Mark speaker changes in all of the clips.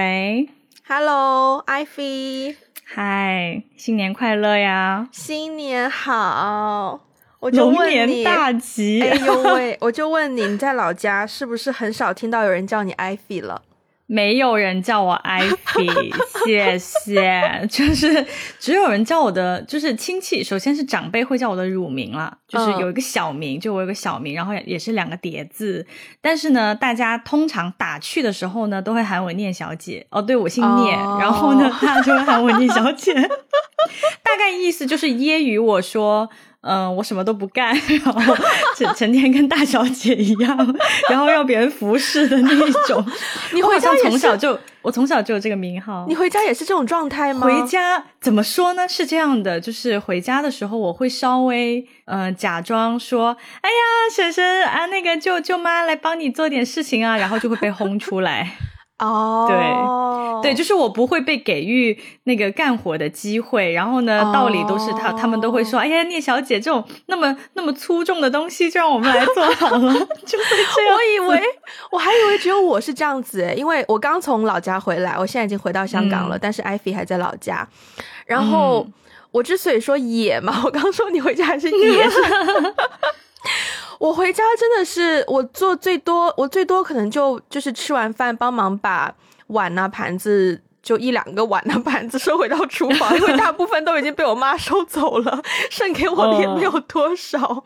Speaker 1: 喂
Speaker 2: ，Hello，艾菲
Speaker 1: 嗨，新年快乐呀！
Speaker 2: 新年好，我就问
Speaker 1: 你，大吉！
Speaker 2: 哎呦喂，我就问你，你在老家是不是很少听到有人叫你艾菲了？
Speaker 1: 没有人叫我 Ivy，谢谢。就是只有人叫我的，就是亲戚。首先是长辈会叫我的乳名了，就是有一个小名，就我有个小名，然后也是两个叠字。但是呢，大家通常打趣的时候呢，都会喊我聂小姐。哦，对，我姓聂，然后呢，大家就会喊我聂小姐。大概意思就是揶揄我说。嗯，我什么都不干，然后成成天跟大小姐一样，然后要别人服侍的那一种。
Speaker 2: 你回家
Speaker 1: 从小就，我从小就有这个名号。
Speaker 2: 你回家也是这种状态吗？
Speaker 1: 回家怎么说呢？是这样的，就是回家的时候，我会稍微嗯假装说，哎呀，婶婶啊，那个舅舅妈来帮你做点事情啊，然后就会被轰出来。
Speaker 2: 哦，
Speaker 1: 对对，就是我不会被给予那个干活的机会，然后呢，道理都是他他们都会说，哎呀，聂小姐这种那么那么粗重的东西，就让我们来做好了，就会这样。
Speaker 2: 我以为我还以为只有我是这样子，因为我刚从老家回来，我现在已经回到香港了，但是艾菲还在老家。然后我之所以说野嘛，我刚说你回家还是野。我回家真的是我做最多，我最多可能就就是吃完饭帮忙把碗啊盘子就一两个碗的 盘子收回到厨房，因为大部分都已经被我妈收走了，剩给我的也没有多少。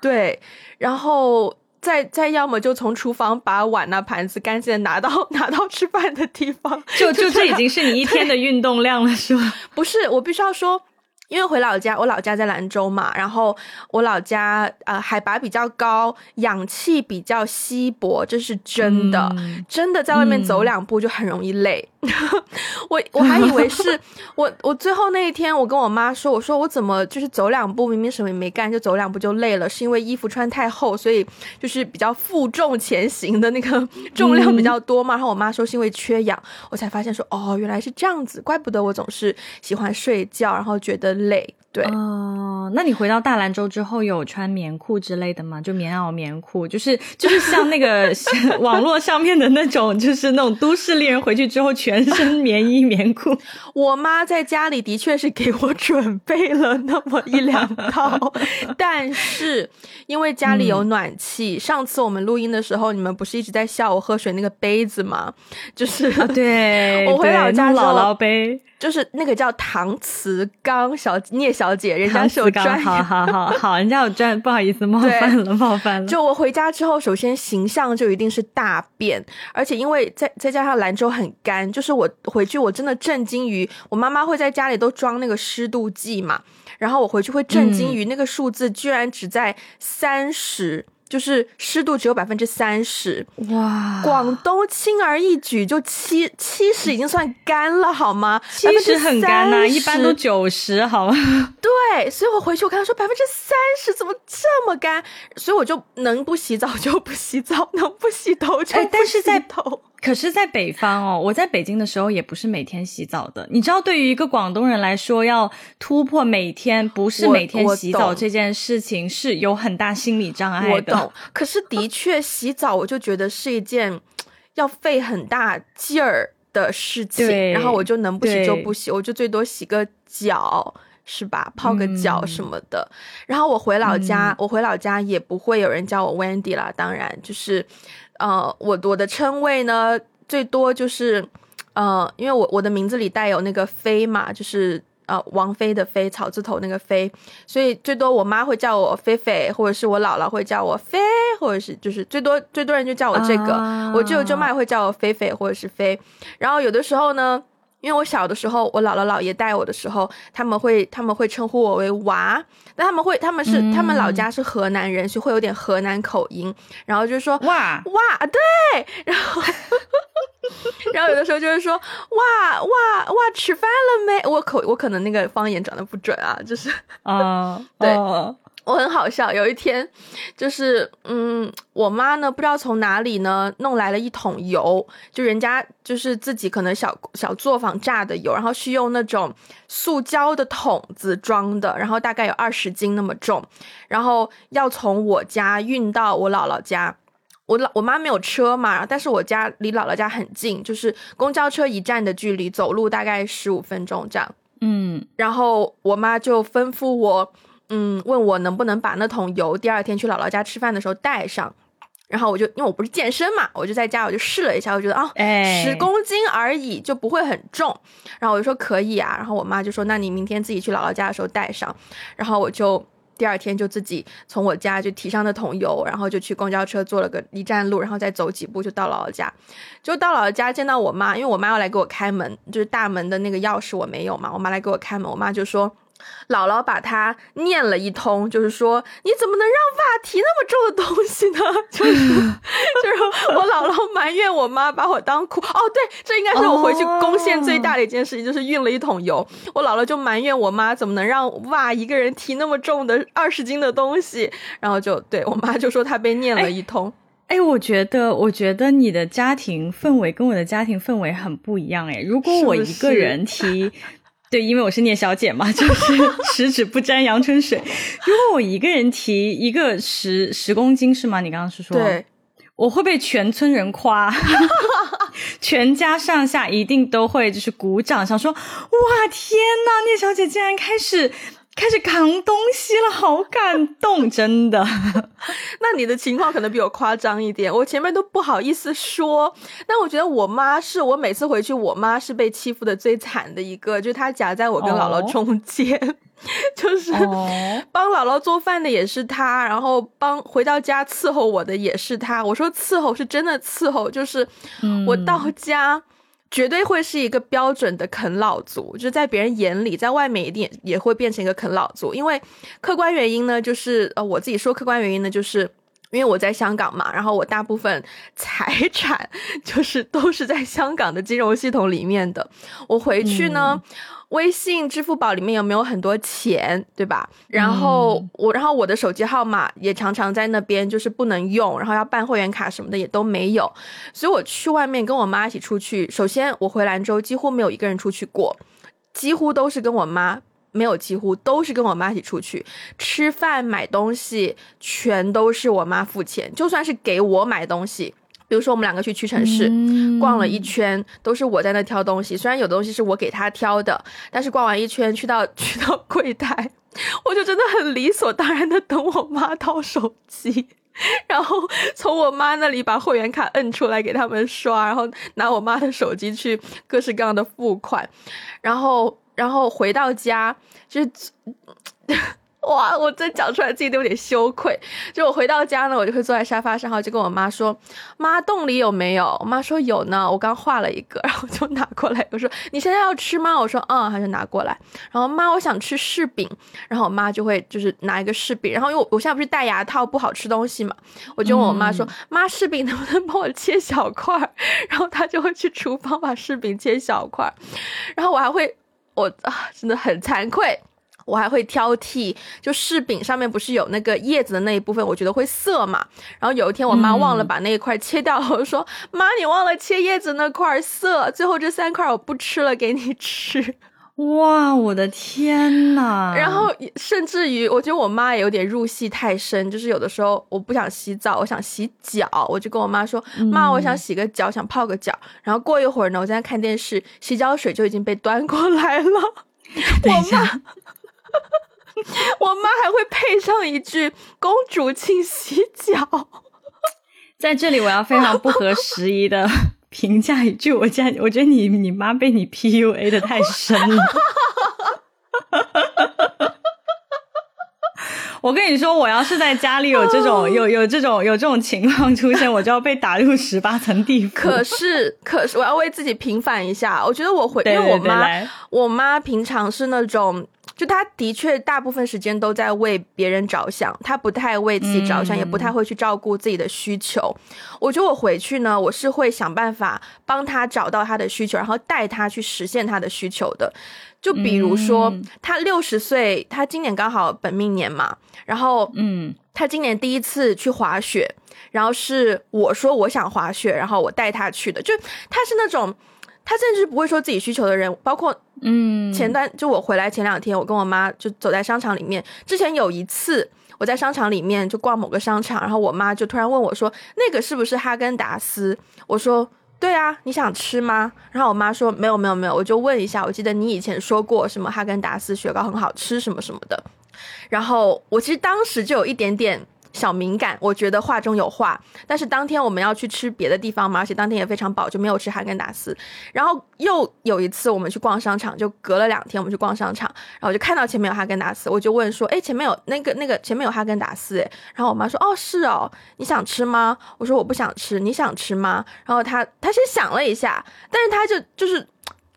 Speaker 2: 对，然后再再要么就从厨房把碗啊盘子干净的拿到拿到吃饭的地方，
Speaker 1: 就就这已经是你一天的运动量了，是吧？
Speaker 2: 不是，我必须要说。因为回老家，我老家在兰州嘛，然后我老家呃海拔比较高，氧气比较稀薄，这是真的，真的在外面走两步就很容易累。我我还以为是我我最后那一天，我跟我妈说，我说我怎么就是走两步，明明什么也没干，就走两步就累了，是因为衣服穿太厚，所以就是比较负重前行的那个 重量比较多嘛。然后我妈说是因为缺氧，我才发现说哦原来是这样子，怪不得我总是喜欢睡觉，然后觉得。累，对
Speaker 1: 哦。那你回到大兰州之后有穿棉裤之类的吗？就棉袄、棉裤，就是就是像那个 网络上面的那种，就是那种都市丽人回去之后全身棉衣棉裤。
Speaker 2: 我妈在家里的确是给我准备了那么一两套，但是因为家里有暖气，上次我们录音的时候，你们不是一直在笑我喝水那个杯子吗？就是
Speaker 1: 对，
Speaker 2: 我回老家
Speaker 1: 姥姥杯。
Speaker 2: 就是那个叫唐瓷缸小聂小姐，人家是有专，
Speaker 1: 好好好好，人家有专，不好意思冒犯了，冒犯了。
Speaker 2: 就我回家之后，首先形象就一定是大变，而且因为再再加上兰州很干，就是我回去我真的震惊于我妈妈会在家里都装那个湿度计嘛，然后我回去会震惊于那个数字居然只在三十。就是湿度只有百分之三十，
Speaker 1: 哇！
Speaker 2: 广东轻而易举就七七十已经算干了，好吗？
Speaker 1: 七十很干呐，一般都九十，好吗？
Speaker 2: 对，所以我回去我跟他说百分之三十怎么这么干，所以我就能不洗澡就不洗澡，能不洗头就不洗头。
Speaker 1: 可是，在北方哦，我在北京的时候也不是每天洗澡的。你知道，对于一个广东人来说，要突破每天不是每天洗澡这件事情，是有很大心理障碍
Speaker 2: 的。我懂。可是，的确洗澡，我就觉得是一件要费很大劲儿的事情。然后我就能不洗就不洗，我就最多洗个脚，是吧？泡个脚什么的。然后我回老家，我回老家也不会有人叫我 Wendy 啦。当然，就是。呃，我我的称谓呢，最多就是，呃，因为我我的名字里带有那个妃嘛，就是呃王菲的菲，草字头那个妃，所以最多我妈会叫我菲菲，或者是我姥姥会叫我菲，或者是就是最多最多人就叫我这个，我舅舅舅妈会叫我菲菲或者是菲，然后有的时候呢。因为我小的时候，我姥姥姥爷带我的时候，他们会他们会称呼我为娃，那他们会他们是他们老家是河南人，就会有点河南口音，然后就说
Speaker 1: 哇。
Speaker 2: 哇对，然后 然后有的时候就是说哇哇哇吃饭了没？我口我可能那个方言转的不准啊，就是
Speaker 1: 啊
Speaker 2: 对。我很好笑，有一天，就是嗯，我妈呢不知道从哪里呢弄来了一桶油，就人家就是自己可能小小作坊榨的油，然后是用那种塑胶的桶子装的，然后大概有二十斤那么重，然后要从我家运到我姥姥家。我老我妈没有车嘛，但是我家离姥姥家很近，就是公交车一站的距离，走路大概十五分钟这样。
Speaker 1: 嗯，
Speaker 2: 然后我妈就吩咐我，嗯，问我能不能把那桶油第二天去姥姥家吃饭的时候带上。然后我就因为我不是健身嘛，我就在家我就试了一下，我觉得啊，十公斤而已就不会很重。然后我就说可以啊。然后我妈就说，那你明天自己去姥姥家的时候带上。然后我就。第二天就自己从我家就提上那桶油，然后就去公交车坐了个一站路，然后再走几步就到姥姥家。就到姥姥家见到我妈，因为我妈要来给我开门，就是大门的那个钥匙我没有嘛，我妈来给我开门，我妈就说。姥姥把他念了一通，就是说你怎么能让爸提那么重的东西呢？就是 就是我姥姥埋怨我妈把我当苦哦，对，这应该是我回去贡献最大的一件事情，就是运了一桶油。我姥姥就埋怨我妈怎么能让爸一个人提那么重的二十斤的东西，然后就对我妈就说她被念了一通。
Speaker 1: 哎，我觉得我觉得你的家庭氛围跟我的家庭氛围很不一样哎。如果我一个人 提。对，因为我是聂小姐嘛，就是 十指不沾阳春水。如果我一个人提一个十十公斤是吗？你刚刚是说，
Speaker 2: 对，
Speaker 1: 我会被全村人夸，全家上下一定都会就是鼓掌，想说哇天呐，聂小姐竟然开始。开始扛东西了，好感动，真的。
Speaker 2: 那你的情况可能比我夸张一点，我前面都不好意思说。但我觉得我妈是我每次回去，我妈是被欺负的最惨的一个，就是她夹在我跟姥姥中间，就是帮姥姥做饭的也是她，然后帮回到家伺候我的也是她。我说伺候是真的伺候，就是我到家。绝对会是一个标准的啃老族，就是在别人眼里，在外面一定也会变成一个啃老族。因为客观原因呢，就是呃，我自己说客观原因呢，就是因为我在香港嘛，然后我大部分财产就是都是在香港的金融系统里面的。我回去呢。微信、支付宝里面有没有很多钱，对吧？然后我，然后我的手机号码也常常在那边，就是不能用，然后要办会员卡什么的也都没有。所以我去外面跟我妈一起出去，首先我回兰州几乎没有一个人出去过，几乎都是跟我妈，没有几乎都是跟我妈一起出去吃饭、买东西，全都是我妈付钱，就算是给我买东西。比如说，我们两个去屈臣氏逛了一圈，都是我在那挑东西。虽然有的东西是我给他挑的，但是逛完一圈，去到 去到柜台，我就真的很理所当然的等我妈掏手机，然后从我妈那里把会员卡摁出来给他们刷，然后拿我妈的手机去各式各样的付款，然后然后回到家就是。哇！我真讲出来自己都有点羞愧。就我回到家呢，我就会坐在沙发上，然后就跟我妈说：“妈，洞里有没有？”我妈说：“有呢，我刚画了一个。”然后就拿过来，我说：“你现在要吃吗？”我说：“嗯。”她就拿过来。然后妈，我想吃柿饼。然后我妈就会就是拿一个柿饼。然后因为我我现在不是戴牙套，不好吃东西嘛，我就问我妈说：“妈，柿饼能不能帮我切小块？”然后她就会去厨房把柿饼切小块。然后我还会，我啊，真的很惭愧。我还会挑剔，就柿饼上面不是有那个叶子的那一部分，我觉得会涩嘛。然后有一天我妈忘了把那一块切掉，我就说：“妈，你忘了切叶子那块涩，最后这三块我不吃了，给你吃。”
Speaker 1: 哇，我的天呐！
Speaker 2: 然后甚至于，我觉得我妈也有点入戏太深，就是有的时候我不想洗澡，我想洗脚，我就跟我妈说：“妈，我想洗个脚，想泡个脚。”然后过一会儿呢，我在看电视，洗脚水就已经被端过来了。
Speaker 1: 等一下。
Speaker 2: 我妈还会配上一句“公主，请洗脚”。
Speaker 1: 在这里，我要非常不合时宜的评价一句：我家，我觉得你你妈被你 PUA 的太深了。我跟你说，我要是在家里有这种有有这种有这种情况出现，我就要被打入十八层地府。
Speaker 2: 可是，可是，我要为自己平反一下。我觉得我会，因为我妈，我妈平常是那种。就他的确大部分时间都在为别人着想，他不太为自己着想，也不太会去照顾自己的需求。我觉得我回去呢，我是会想办法帮他找到他的需求，然后带他去实现他的需求的。就比如说，他六十岁，他今年刚好本命年嘛，然后嗯，他今年第一次去滑雪，然后是我说我想滑雪，然后我带他去的，就他是那种。他甚至不会说自己需求的人，包括
Speaker 1: 嗯，
Speaker 2: 前段就我回来前两天，我跟我妈就走在商场里面。之前有一次我在商场里面就逛某个商场，然后我妈就突然问我说：“那个是不是哈根达斯？”我说：“对啊，你想吃吗？”然后我妈说：“没有，没有，没有。”我就问一下，我记得你以前说过什么哈根达斯雪糕很好吃什么什么的。然后我其实当时就有一点点。小敏感，我觉得话中有话。但是当天我们要去吃别的地方嘛，而且当天也非常饱，就没有吃哈根达斯。然后又有一次我们去逛商场，就隔了两天我们去逛商场，然后就看到前面有哈根达斯，我就问说：“哎，前面有那个那个前面有哈根达斯？”哎，然后我妈说：“哦，是哦，你想吃吗？”我说：“我不想吃，你想吃吗？”然后她她先想了一下，但是她就就是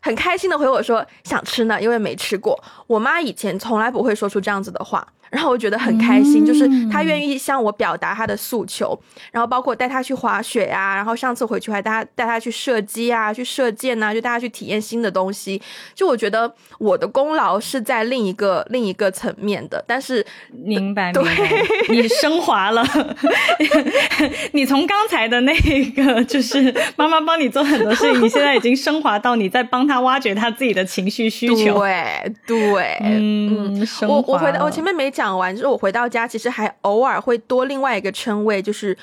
Speaker 2: 很开心的回我说：“想吃呢，因为没吃过。”我妈以前从来不会说出这样子的话。然后我觉得很开心，就是他愿意向我表达他的诉求，然后包括带他去滑雪啊，然后上次回去还带他带他去射击啊，去射箭啊，就带他去体验新的东西。就我觉得我的功劳是在另一个另一个层面的，但是
Speaker 1: 明白对白，你升华了，你从刚才的那个就是妈妈帮你做很多事情，你现在已经升华到你在帮他挖掘他自己的情绪需求。
Speaker 2: 对对，
Speaker 1: 嗯，
Speaker 2: 我我回到我前面没讲。讲完之后，我回到家，其实还偶尔会多另外一个称谓，就是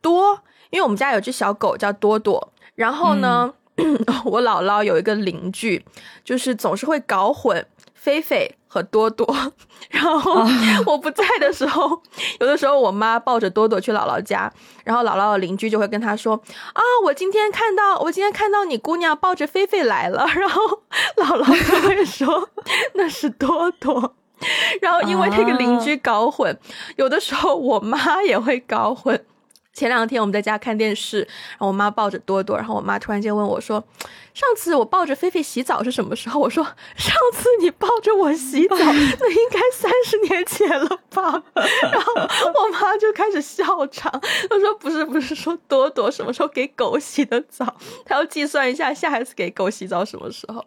Speaker 2: 多，因为我们家有只小狗叫多多。然后呢，我姥姥有一个邻居，就是总是会搞混菲菲和多多。然后 我不在的时候，有的时候我妈抱着多多去姥姥家，然后姥姥的邻居就会跟她说：“啊，我今天看到，我今天看到你姑娘抱着菲菲来了。”然后姥姥就会说：“那是多多。”然后因为那个邻居搞混，有的时候我妈也会搞混。前两天我们在家看电视，然后我妈抱着多多，然后我妈突然间问我说：“上次我抱着菲菲洗澡是什么时候？”我说：“上次你抱着我洗澡，那应该三十年前了吧？” 然后我妈就开始笑场，她说：“不是，不是说多多什么时候给狗洗的澡，她要计算一下下一次给狗洗澡什么时候，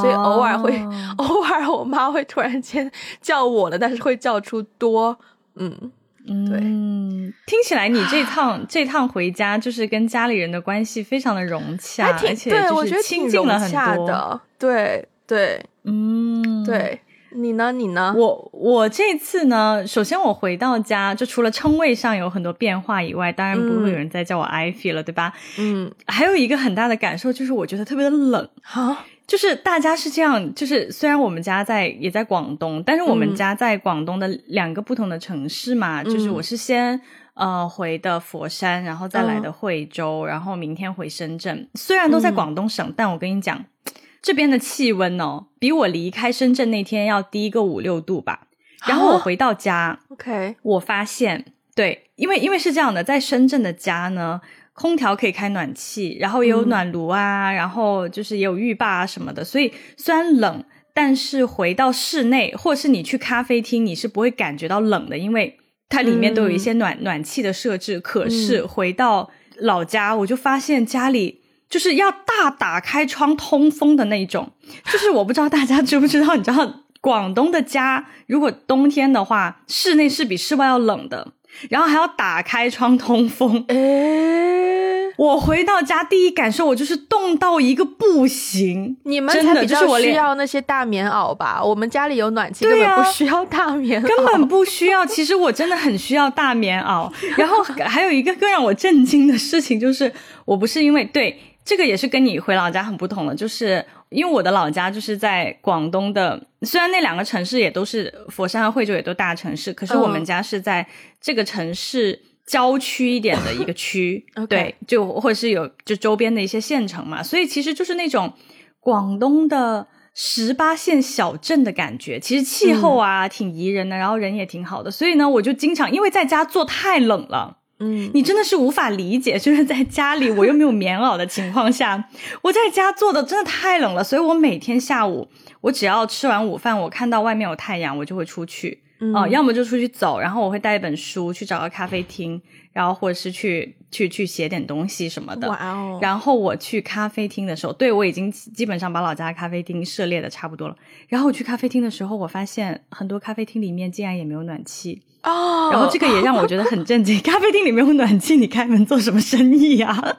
Speaker 2: 所以偶尔会，偶尔我妈会突然间叫我了，但是会叫出多，嗯。”
Speaker 1: 嗯，听起来你这趟这趟回家就是跟家里人的关系非常的融洽，而且就是亲近了很
Speaker 2: 多。对对，
Speaker 1: 嗯，
Speaker 2: 对你呢？你呢？
Speaker 1: 我我这次呢，首先我回到家，就除了称谓上有很多变化以外，当然不会有人再叫我艾菲了，对吧？
Speaker 2: 嗯，
Speaker 1: 还有一个很大的感受就是，我觉得特别的冷
Speaker 2: 哈。
Speaker 1: 就是大家是这样，就是虽然我们家在也在广东，但是我们家在广东的两个不同的城市嘛，就是我是先呃回的佛山，然后再来的惠州，然后明天回深圳。虽然都在广东省，但我跟你讲，这边的气温哦，比我离开深圳那天要低个五六度吧。然后我回到家
Speaker 2: ，OK，
Speaker 1: 我发现对，因为因为是这样的，在深圳的家呢。空调可以开暖气，然后也有暖炉啊，然后就是也有浴霸啊什么的，所以虽然冷，但是回到室内或者是你去咖啡厅，你是不会感觉到冷的，因为它里面都有一些暖暖气的设置。可是回到老家，我就发现家里就是要大打开窗通风的那种，就是我不知道大家知不知道，你知道广东的家如果冬天的话，室内是比室外要冷的。然后还要打开窗通风，
Speaker 2: 哎，
Speaker 1: 我回到家第一感受，我就是冻到一个不行。
Speaker 2: 你们才比较需要那些大棉袄吧？我们家里有暖气，根本不需要大棉袄，
Speaker 1: 根本不需要。其实我真的很需要大棉袄。然后 还有一个更让我震惊的事情，就是我不是因为对这个也是跟你回老家很不同的，就是。因为我的老家就是在广东的，虽然那两个城市也都是佛山和惠州，也都大城市，可是我们家是在这个城市郊区一点的一个区，对，就或者是有就周边的一些县城嘛，所以其实就是那种广东的十八线小镇的感觉。其实气候啊挺宜人的，然后人也挺好的，所以呢，我就经常因为在家做太冷了。
Speaker 2: 嗯，
Speaker 1: 你真的是无法理解，就是在家里我又没有棉袄的情况下，我在家做的真的太冷了，所以我每天下午，我只要吃完午饭，我看到外面有太阳，我就会出去，哦，要么就出去走，然后我会带一本书去找个咖啡厅，然后或者是去去去写点东西什么的。
Speaker 2: 哇哦！
Speaker 1: 然后我去咖啡厅的时候，对我已经基本上把老家咖啡厅涉猎的差不多了。然后我去咖啡厅的时候，我发现很多咖啡厅里面竟然也没有暖气。
Speaker 2: 哦，
Speaker 1: 然后这个也让我觉得很震惊。咖啡厅里没有暖气，你开门做什么生意呀？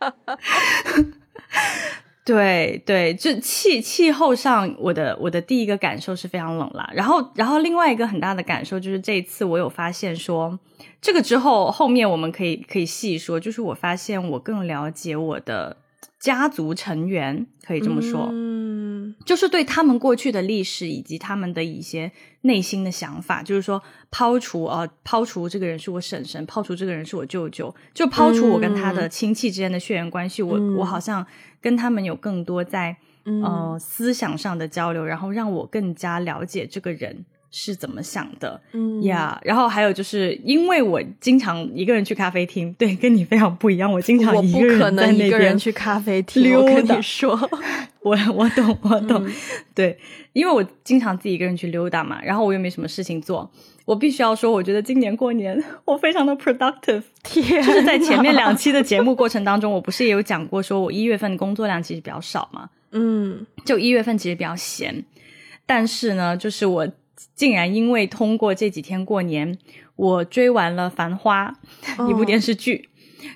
Speaker 1: 对对，就气气候上，我的我的第一个感受是非常冷啦。然后然后另外一个很大的感受就是这一次我有发现说，这个之后后面我们可以可以细说，就是我发现我更了解我的。家族成员可以这么说，
Speaker 2: 嗯，
Speaker 1: 就是对他们过去的历史以及他们的一些内心的想法，就是说抛除呃抛除这个人是我婶婶，抛除这个人是我舅舅，就抛除我跟他的亲戚之间的血缘关系，我我好像跟他们有更多在呃思想上的交流，然后让我更加了解这个人。是怎么想的？
Speaker 2: 嗯
Speaker 1: 呀，然后还有就是，因为我经常一个人去咖啡厅，对，跟你非常不一样。我经常一个人在那边
Speaker 2: 去咖啡厅
Speaker 1: 溜
Speaker 2: 达。说，
Speaker 1: 我我懂我懂，对，因为我经常自己一个人去溜达嘛，然后我又没什么事情做。我必须要说，我觉得今年过年 我非常的 productive。
Speaker 2: 天，
Speaker 1: 就是在前面两期的节目过程当中，我不是也有讲过，说我一月份工作量其实比较少嘛，
Speaker 2: 嗯，
Speaker 1: 就一月份其实比较闲，但是呢，就是我。竟然因为通过这几天过年，我追完了《繁花》一部电视剧，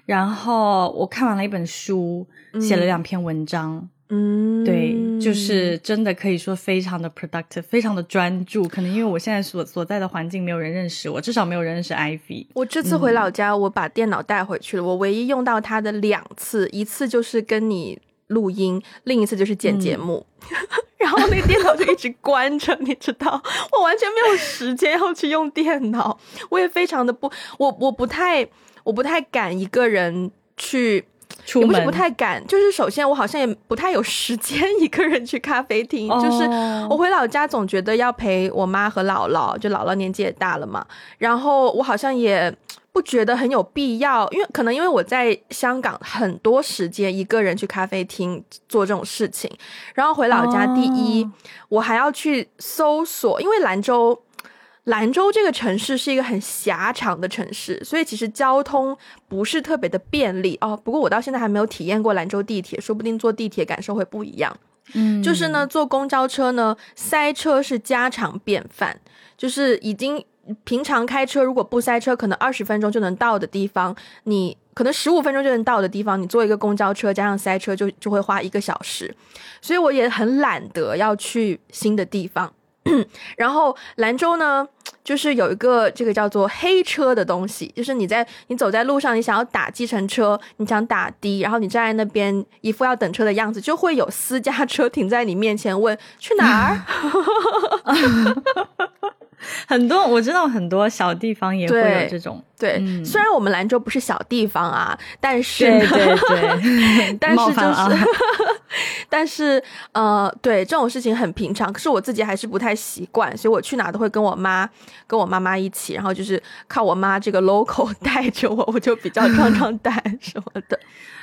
Speaker 1: 然后我看完了一本书，写了两篇文章。
Speaker 2: 嗯，
Speaker 1: 对，就是真的可以说非常的 productive，非常的专注。可能因为我现在所所在的环境没有人认识我，至少没有人认识 Ivy。
Speaker 2: 我这次回老家，我把电脑带回去了。我唯一用到它的两次，一次就是跟你录音，另一次就是剪节目。然后那个电脑就一直关着，你知道，我完全没有时间要去用电脑。我也非常的不，我我不太，我不太敢一个人去
Speaker 1: 出门，
Speaker 2: 不是不太敢，就是首先我好像也不太有时间 一个人去咖啡厅。就是我回老家总觉得要陪我妈和姥姥，就姥姥年纪也大了嘛，然后我好像也。不觉得很有必要，因为可能因为我在香港很多时间一个人去咖啡厅做这种事情，然后回老家，第一我还要去搜索，因为兰州，兰州这个城市是一个很狭长的城市，所以其实交通不是特别的便利哦。不过我到现在还没有体验过兰州地铁，说不定坐地铁感受会不一样。
Speaker 1: 嗯，
Speaker 2: 就是呢，坐公交车呢，塞车是家常便饭，就是已经。平常开车如果不塞车，可能二十分钟就能到的地方，你可能十五分钟就能到的地方，你坐一个公交车加上塞车就就会花一个小时，所以我也很懒得要去新的地方。然后兰州呢，就是有一个这个叫做黑车的东西，就是你在你走在路上，你想要打计程车，你想打的，然后你站在那边一副要等车的样子，就会有私家车停在你面前问去哪儿。
Speaker 1: 很多我知道，很多小地方也会有这种。
Speaker 2: 对，虽然我们兰州不是小地方啊，但是
Speaker 1: 对对对，
Speaker 2: 但是就是，但是呃，对这种事情很平常。可是我自己还是不太习惯，所以我去哪都会跟我妈、跟我妈妈一起，然后就是靠我妈这个 local 带着我，我就比较壮壮胆 什么的。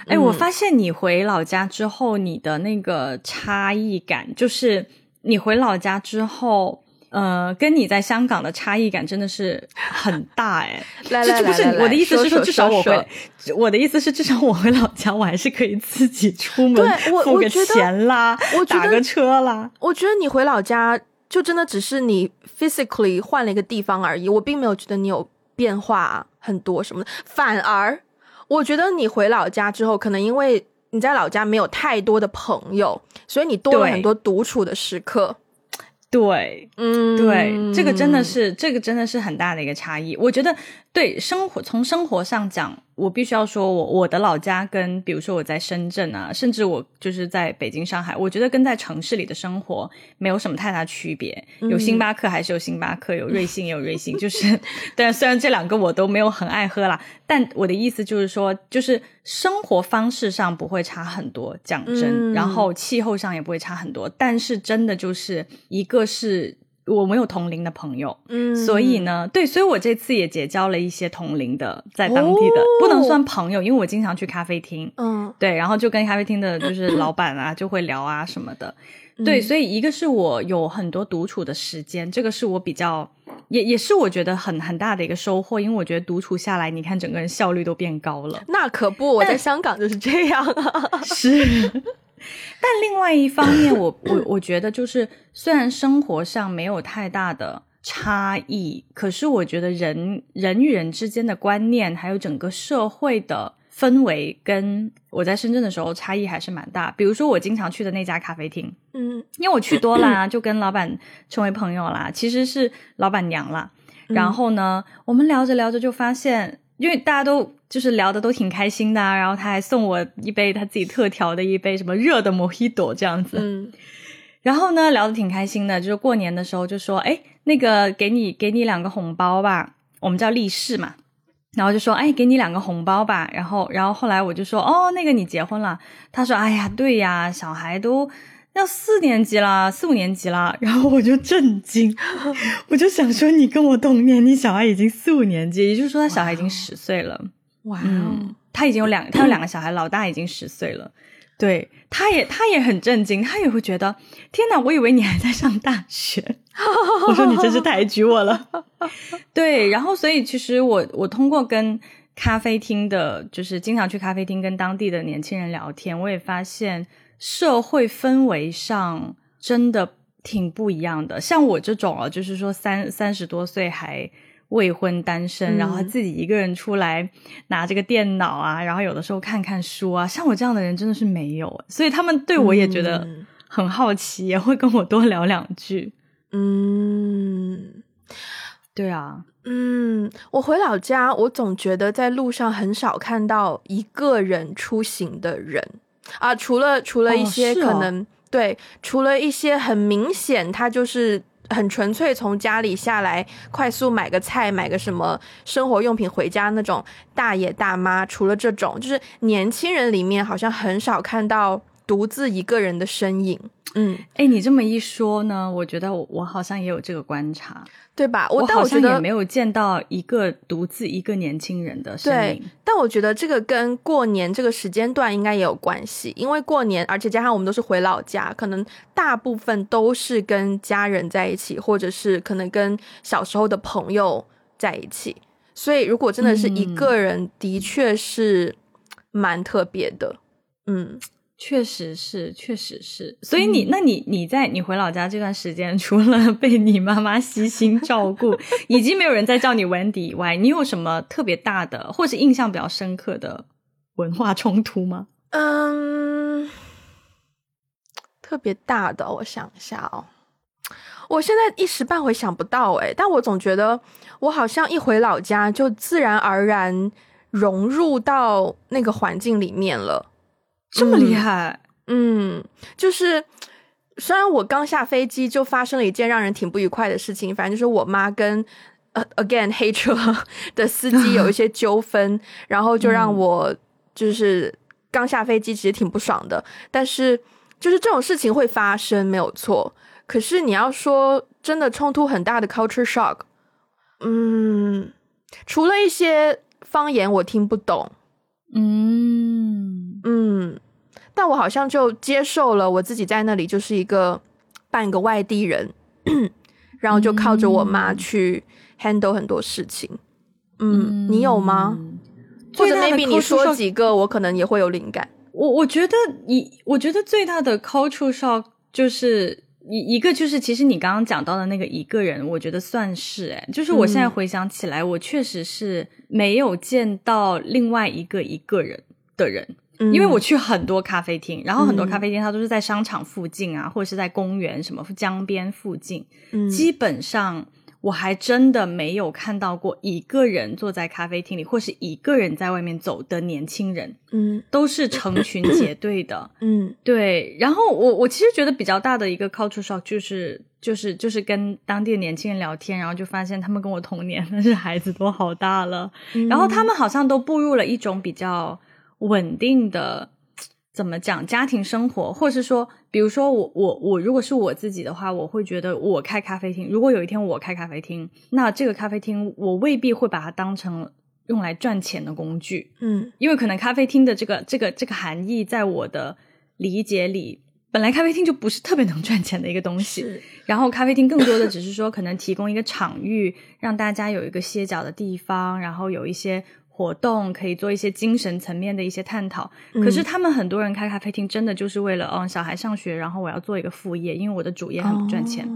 Speaker 1: 哎，我发现你回老家之后，你的那个差异感，就是你回老家之后。呃，跟你在香港的差异感真的是很大哎。
Speaker 2: 来来
Speaker 1: 来，不是我的意思是
Speaker 2: 说，
Speaker 1: 至少我回，我的意思是至少我回老家，我还是可以自己出门，付个钱啦，打个车啦。
Speaker 2: 我觉得你回老家就真的只是你 physically 换了一个地方而已，我并没有觉得你有变化很多什么的。反而我觉得你回老家之后，可能因为你在老家没有太多的朋友，所以你多了很多独处的时刻。
Speaker 1: 对，
Speaker 2: 嗯，
Speaker 1: 对，这个真的是，这个真的是很大的一个差异。我觉得，对生活从生活上讲。我必须要说，我我的老家跟比如说我在深圳啊，甚至我就是在北京、上海，我觉得跟在城市里的生活没有什么太大区别。有星巴克还是有星巴克，有瑞幸也有瑞幸，就是，但虽然这两个我都没有很爱喝啦，但我的意思就是说，就是生活方式上不会差很多，讲真，然后气候上也不会差很多，但是真的就是一个是。我没有同龄的朋友，
Speaker 2: 嗯，
Speaker 1: 所以呢，对，所以我这次也结交了一些同龄的，在当地的不能算朋友，因为我经常去咖啡厅，
Speaker 2: 嗯，
Speaker 1: 对，然后就跟咖啡厅的就是老板啊就会聊啊什么的，对，所以一个是我有很多独处的时间，这个是我比较也也是我觉得很很大的一个收获，因为我觉得独处下来，你看整个人效率都变高了。
Speaker 2: 那可不，我在香港就是这样啊，
Speaker 1: 是。但另外一方面，我我我觉得就是，虽然生活上没有太大的差异，可是我觉得人人与人之间的观念，还有整个社会的氛围跟我在深圳的时候差异还是蛮大。比如说我经常去的那家咖啡厅，
Speaker 2: 嗯，
Speaker 1: 因为我去多啦，就跟老板成为朋友啦，其实是老板娘啦。然后呢，我们聊着聊着就发现，因为大家都就是聊的都挺开心的，然后他还送我一杯他自己特调的一杯什么热的 Mojito 这样子。
Speaker 2: 嗯，
Speaker 1: 然后呢，聊的挺开心的，就是过年的时候就说，哎，那个给你给你两个红包吧，我们叫利是嘛。然后就说，哎，给你两个红包吧。然后，然后后来我就说，哦，那个你结婚了？他说，哎呀，对呀，小孩都要四年级啦，四五年级啦。然后我就震惊，我就想说，你跟我同年，你小孩已经四五年级，也就是说他小孩已经十岁了。
Speaker 2: 哇，
Speaker 1: 他已经有两，他有两个小孩，老大已经十岁了。对，他也他也很震惊，他也会觉得，天哪，我以为你还在上大学。我说你真是抬举我了。对，然后所以其实我我通过跟咖啡厅的，就是经常去咖啡厅跟当地的年轻人聊天，我也发现社会氛围上真的挺不一样的。像我这种啊，就是说三三十多岁还。未婚单身，然后他自己一个人出来拿这个电脑啊，然后有的时候看看书啊，像我这样的人真的是没有，所以他们对我也觉得很好奇，也会跟我多聊两句。
Speaker 2: 嗯，
Speaker 1: 对啊，
Speaker 2: 嗯，我回老家，我总觉得在路上很少看到一个人出行的人啊，除了除了一些可能对，除了一些很明显他就是。很纯粹，从家里下来，快速买个菜，买个什么生活用品回家那种大爷大妈，除了这种，就是年轻人里面好像很少看到独自一个人的身影。嗯，
Speaker 1: 哎，你这么一说呢，我觉得我我好像也有这个观察。
Speaker 2: 对吧？
Speaker 1: 我
Speaker 2: 好
Speaker 1: 像也没有见到一个独自一个年轻人的身
Speaker 2: 影。对，但我觉得这个跟过年这个时间段应该也有关系，因为过年，而且加上我们都是回老家，可能大部分都是跟家人在一起，或者是可能跟小时候的朋友在一起。所以，如果真的是一个人，的确是蛮特别的。嗯。
Speaker 1: 确实是，确实是。所以你，那你你在你回老家这段时间，除了被你妈妈悉心照顾，已经没有人再叫你 Wendy 以外，你有什么特别大的，或是印象比较深刻的文化冲突吗？
Speaker 2: 嗯，特别大的，我想一下哦。我现在一时半会想不到哎，但我总觉得我好像一回老家就自然而然融入到那个环境里面了。
Speaker 1: 这么厉害，
Speaker 2: 嗯，就是虽然我刚下飞机就发生了一件让人挺不愉快的事情，反正就是我妈跟呃 again 黑车的司机有一些纠纷，然后就让我就是刚下飞机其实挺不爽的。但是就是这种事情会发生没有错，可是你要说真的冲突很大的 culture shock，嗯，除了一些方言我听不懂，
Speaker 1: 嗯
Speaker 2: 嗯。但我好像就接受了我自己在那里就是一个半个外地人，然后就靠着我妈去 handle 很多事情。嗯，你有吗？或者 maybe 你说几个，我可能也会有灵感。
Speaker 1: 我我觉得你，我觉得最大的 cultural shock 就是一一个就是其实你刚刚讲到的那个一个人，我觉得算是哎，就是我现在回想起来，我确实是没有见到另外一个一个人的人。因为我去很多咖啡厅，然后很多咖啡厅它都是在商场附近啊，或者是在公园什么江边附近。
Speaker 2: 嗯，
Speaker 1: 基本上我还真的没有看到过一个人坐在咖啡厅里，或是一个人在外面走的年轻人。
Speaker 2: 嗯，
Speaker 1: 都是成群结队的。
Speaker 2: 嗯，
Speaker 1: 对。然后我我其实觉得比较大的一个 culture shock 就是就是就是跟当地的年轻人聊天，然后就发现他们跟我同年，但是孩子都好大了，然后他们好像都步入了一种比较。稳定的怎么讲家庭生活，或是说，比如说我我我如果是我自己的话，我会觉得我开咖啡厅。如果有一天我开咖啡厅，那这个咖啡厅我未必会把它当成用来赚钱的工具。
Speaker 2: 嗯，
Speaker 1: 因为可能咖啡厅的这个这个这个含义，在我的理解里，本来咖啡厅就不是特别能赚钱的一个东西。然后咖啡厅更多的只是说，可能提供一个场域，让大家有一个歇脚的地方，然后有一些。活动可以做一些精神层面的一些探讨，可是他们很多人开咖啡厅真的就是为了，嗯，小孩上学，然后我要做一个副业，因为我的主业很不赚钱。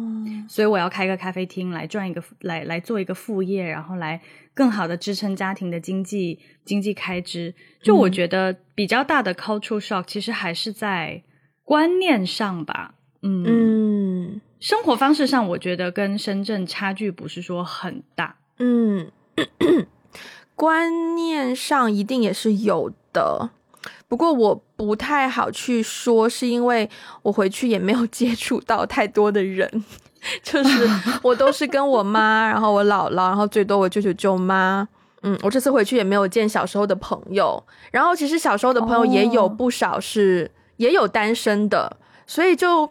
Speaker 1: 所以我要开个咖啡厅来赚一个来来做一个副业，然后来更好的支撑家庭的经济经济开支。就我觉得比较大的 cultural shock 其实还是在观念上吧。嗯，生活方式上，我觉得跟深圳差距不是说很大。
Speaker 2: 嗯，观念上一定也是有的。不过我不太好去说，是因为我回去也没有接触到太多的人，就是我都是跟我妈，然后我姥姥，然后最多我舅舅舅妈。嗯，我这次回去也没有见小时候的朋友，然后其实小时候的朋友也有不少是也有单身的。所以就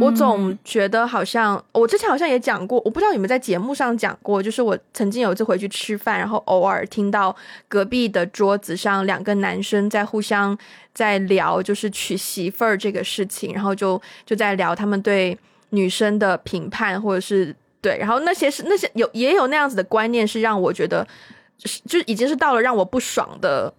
Speaker 2: 我总觉得好像我之前好像也讲过，我不知道有没有在节目上讲过，就是我曾经有一次回去吃饭，然后偶尔听到隔壁的桌子上两个男生在互相在聊，就是娶媳妇儿这个事情，然后就就在聊他们对女生的评判，或者是对，然后那些是那些有也有那样子的观念，是让我觉得就是就已经是到了让我不爽的。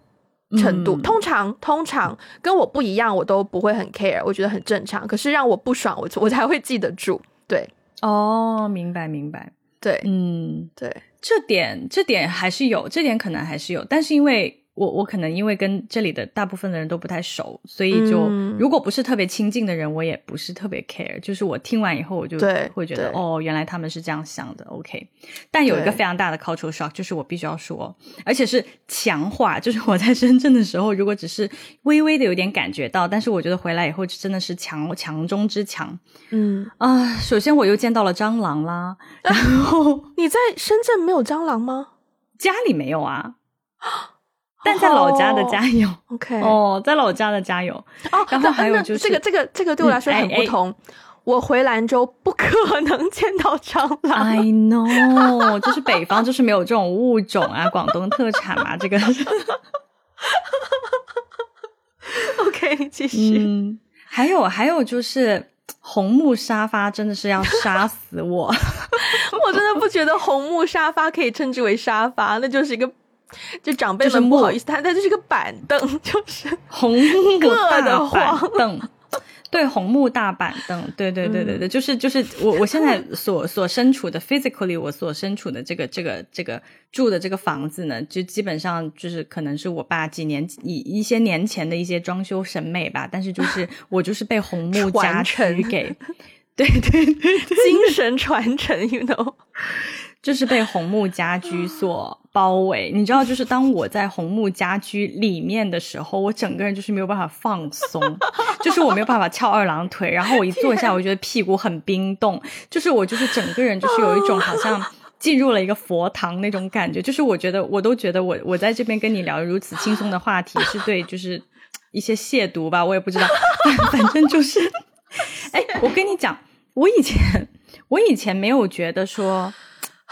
Speaker 2: 程度通常通常跟我不一样，我都不会很 care，我觉得很正常。可是让我不爽，我我才会记得住。对，
Speaker 1: 哦，明白明白。
Speaker 2: 对，
Speaker 1: 嗯，
Speaker 2: 对，
Speaker 1: 这点这点还是有，这点可能还是有，但是因为。我我可能因为跟这里的大部分的人都不太熟，所以就如果不是特别亲近的人，我也不是特别 care。就是我听完以后，我就会觉得哦，原来他们是这样想的。OK，但有一个非常大的 cultural shock，就是我必须要说，而且是强化。就是我在深圳的时候，如果只是微微的有点感觉到，但是我觉得回来以后真的是强强中之强。
Speaker 2: 嗯
Speaker 1: 啊，首先我又见到了蟑螂啦。然后
Speaker 2: 你在深圳没有蟑螂吗？
Speaker 1: 家里没有啊。但在老家的家有
Speaker 2: ，OK
Speaker 1: 哦，在老家的家有哦。然后还有就是
Speaker 2: 这个这个这个对我来说很不同。我回兰州不可能见到蟑螂。
Speaker 1: I know，就是北方就是没有这种物种啊，广东特产嘛，这个。
Speaker 2: OK，你继续。
Speaker 1: 嗯，还有还有就是红木沙发真的是要杀死我，
Speaker 2: 我真的不觉得红木沙发可以称之为沙发，那就是一个。就长辈们不好意思，他他就是个板凳，就是
Speaker 1: 红木大板凳，对，红木大板凳，对对对对对，就是就是我我现在所所身处的 physically 我所身处的这个这个这个住的这个房子呢，就基本上就是可能是我爸几年以一些年前的一些装修审美吧，但是就是 我就是被红木家具给，对对对，
Speaker 2: 精神传承，you know。
Speaker 1: 就是被红木家居所包围，你知道，就是当我在红木家居里面的时候，我整个人就是没有办法放松，就是我没有办法翘二郎腿，然后我一坐下，我觉得屁股很冰冻，就是我就是整个人就是有一种好像进入了一个佛堂那种感觉，就是我觉得我都觉得我我在这边跟你聊如此轻松的话题是对，就是一些亵渎吧，我也不知道，反正就是，哎，我跟你讲，我以前我以前没有觉得说。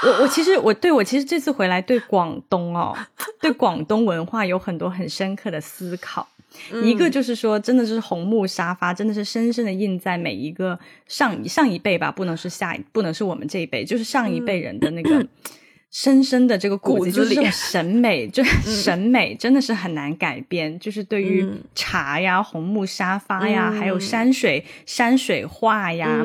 Speaker 1: 我我其实我对我其实这次回来对广东哦，对广东文化有很多很深刻的思考。一个就是说，真的是红木沙发，真的是深深的印在每一个上上一辈吧，不能是下，不能是我们这一辈，就是上一辈人的那个。深深的这个骨子就是审美，就审美真的是很难改变。就是对于茶呀、红木沙发呀，还有山水山水画呀，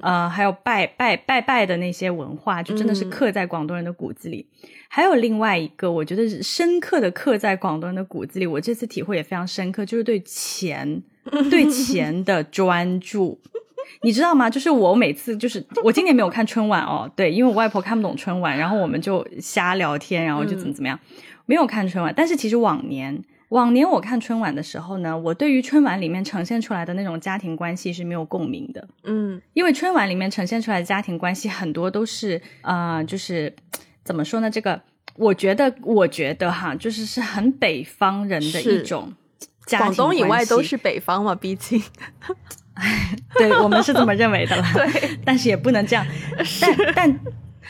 Speaker 1: 呃，还有拜拜拜拜的那些文化，就真的是刻在广东人的骨子里。还有另外一个，我觉得是深刻的刻在广东人的骨子里。我这次体会也非常深刻，就是对钱 对钱的专注。你知道吗？就是我每次就是 我今年没有看春晚哦，对，因为我外婆看不懂春晚，然后我们就瞎聊天，然后就怎么怎么样，没有看春晚。但是其实往年往年我看春晚的时候呢，我对于春晚里面呈现出来的那种家庭关系是没有共鸣的，
Speaker 2: 嗯，
Speaker 1: 因为春晚里面呈现出来的家庭关系很多都是啊，就是怎么说呢？这个我觉得，我觉得哈，就是是很北方人的一种家庭
Speaker 2: 广东以外都是北方嘛，毕竟。
Speaker 1: 对我们是这么认为的啦，
Speaker 2: 对，
Speaker 1: 但是也不能这样。但但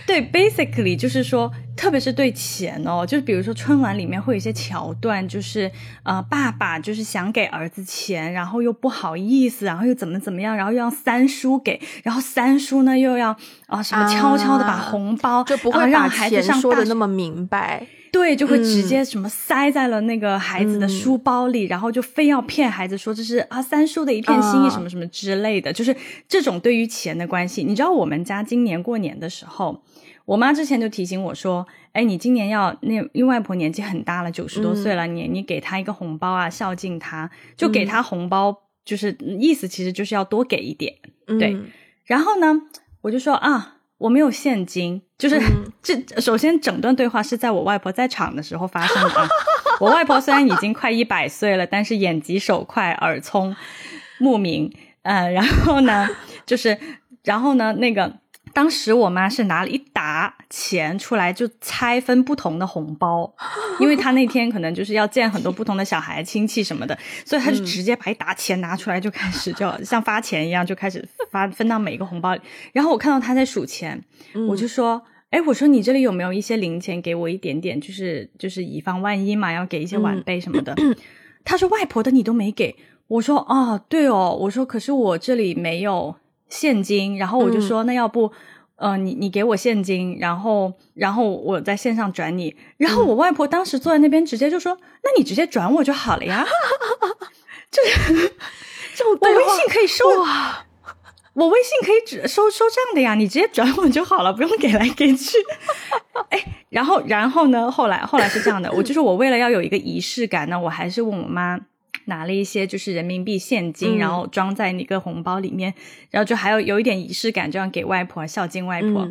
Speaker 1: 对，basically 就是说，特特别是对钱哦，就是比如说春晚里面会有一些桥段，就是呃，爸爸就是想给儿子钱，然后又不好意思，然后又怎么怎么样，然后又让三叔给，然后三叔呢又要啊什么悄悄的把红包
Speaker 2: 就不会
Speaker 1: 让孩子上
Speaker 2: 说的那么明白。
Speaker 1: 对，就会直接什么塞在了那个孩子的书包里，然后就非要骗孩子说这是啊三叔的一片心意什么什么之类的，就是这种对于钱的关系。你知道我们家今年过年的时候，我妈之前就提醒我说，哎，你今年要那因为外婆年纪很大了，九十多岁了，你你给她一个红包啊，孝敬她，就给她红包，就是意思其实就是要多给一点，对。然后呢，我就说啊。我没有现金，就是 这。首先，整段对话是在我外婆在场的时候发生的。我外婆虽然已经快一百岁了，但是眼疾手快，耳聪目明。嗯，然后呢，就是，然后呢，那个。当时我妈是拿了一沓钱出来，就拆分不同的红包，因为她那天可能就是要见很多不同的小孩亲戚什么的，所以她就直接把一沓钱拿出来，就开始就像发钱一样，就开始发分到每个红包里。然后我看到她在数钱，我就说：“哎，我说你这里有没有一些零钱，给我一点点，就是就是以防万一嘛，要给一些晚辈什么的。”她说：“外婆的你都没给。”我说：“啊，对哦。”我说：“可是我这里没有。”现金，然后我就说，那要不，呃，你你给我现金，然后然后我在线上转你。然后我外婆当时坐在那边，直接就说，那你直接转我就好了呀。就是这我微信可以收，我微信可以只收收账的呀，你直接转我就好了，不用给来给去。哎，然后然后呢，后来后来是这样的，我就是我为了要有一个仪式感呢，我还是问我妈。拿了一些就是人民币现金，然后装在那个红包里面，然后就还有有一点仪式感，这样给外婆孝敬外婆。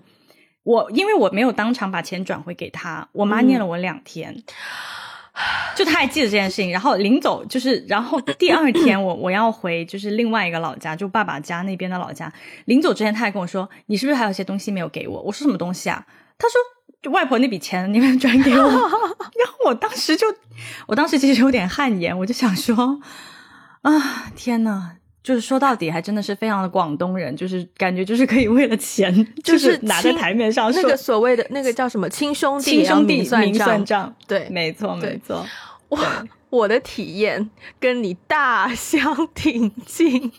Speaker 1: 我因为我没有当场把钱转回给她，我妈念了我两天，就她还记得这件事情。然后临走就是，然后第二天我我要回就是另外一个老家，就爸爸家那边的老家。临走之前，他还跟我说：“你是不是还有些东西没有给我？”我说：“什么东西啊？”他说。就外婆那笔钱，你们转给我。然后我当时就，我当时其实有点汗颜，我就想说，啊，天呐，就是说到底还真的是非常的广东人，就是感觉就是可以为了钱，就是拿在台面上
Speaker 2: 那个所谓的那个叫什么亲兄弟
Speaker 1: 亲兄弟
Speaker 2: 明
Speaker 1: 算账，
Speaker 2: 对，
Speaker 1: 没错没错。
Speaker 2: 我我的体验跟你大相 庭径。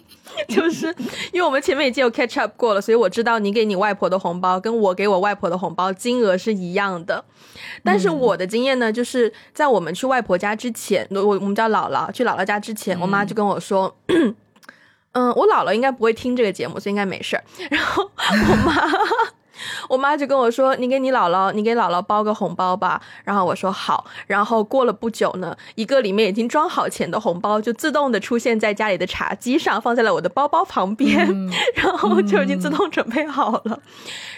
Speaker 2: 就是因为我们前面已经有 catch up 过了，所以我知道你给你外婆的红包跟我给我外婆的红包金额是一样的。但是我的经验呢，就是在我们去外婆家之前，我我们叫姥姥去姥姥家之前，我妈就跟我说，嗯，我姥姥应该不会听这个节目，所以应该没事儿。然后我妈。我妈就跟我说：“你给你姥姥，你给姥姥包个红包吧。”然后我说好。然后过了不久呢，一个里面已经装好钱的红包就自动的出现在家里的茶几上，放在了我的包包旁边，然后就已经自动准备好了。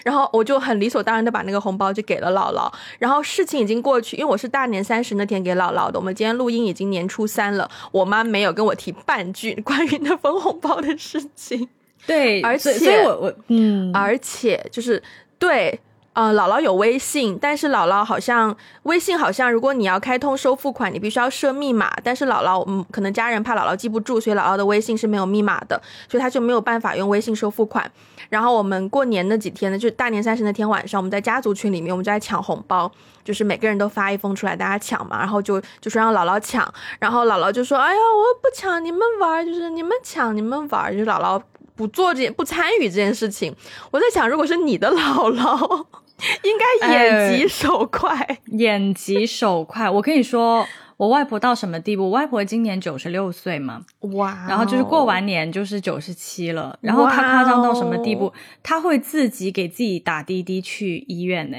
Speaker 2: 然后我就很理所当然的把那个红包就给了姥姥。然后事情已经过去，因为我是大年三十那天给姥姥的。我们今天录音已经年初三了，我妈没有跟我提半句关于那封红包的事情。
Speaker 1: 对，
Speaker 2: 而且，
Speaker 1: 所以我我嗯，
Speaker 2: 而且就是对，呃，姥姥有微信，但是姥姥好像微信好像，如果你要开通收付款，你必须要设密码，但是姥姥嗯，可能家人怕姥姥记不住，所以姥姥的微信是没有密码的，所以他就没有办法用微信收付款。然后我们过年那几天呢，就大年三十那天晚上，我们在家族群里面，我们就在抢红包，就是每个人都发一封出来，大家抢嘛，然后就就说让姥姥抢，然后姥姥就说，哎呀，我不抢，你们玩，就是你们抢，你们玩，就是姥姥。不做这件不参与这件事情，我在想，如果是你的姥姥，应该眼疾手快，
Speaker 1: 眼疾手快。我跟你说，我外婆到什么地步？我外婆今年九十六岁嘛，
Speaker 2: 哇，
Speaker 1: 然后就是过完年就是九十七了。然后她夸张到什么地步？她会自己给自己打滴滴去医院呢，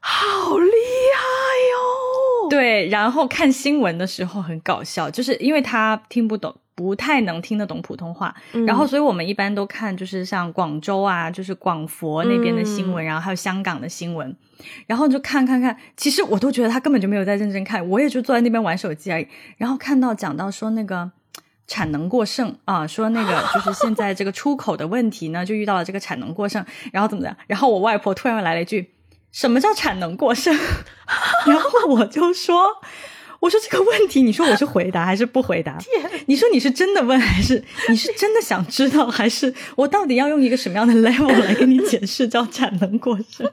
Speaker 2: 好厉害哟！
Speaker 1: 对，然后看新闻的时候很搞笑，就是因为她听不懂。不太能听得懂普通话，然后所以我们一般都看就是像广州啊，就是广佛那边的新闻，然后还有香港的新闻，然后就看看看。其实我都觉得他根本就没有在认真看，我也就坐在那边玩手机而已。然后看到讲到说那个产能过剩啊，说那个就是现在这个出口的问题呢，就遇到了这个产能过剩，然后怎么的？然后我外婆突然来了一句：“什么叫产能过剩？” 然后我就说。我说这个问题，你说我是回答还是不回答？你说你是真的问还是你是真的想知道，还是我到底要用一个什么样的 level 来跟你解释叫产能过剩？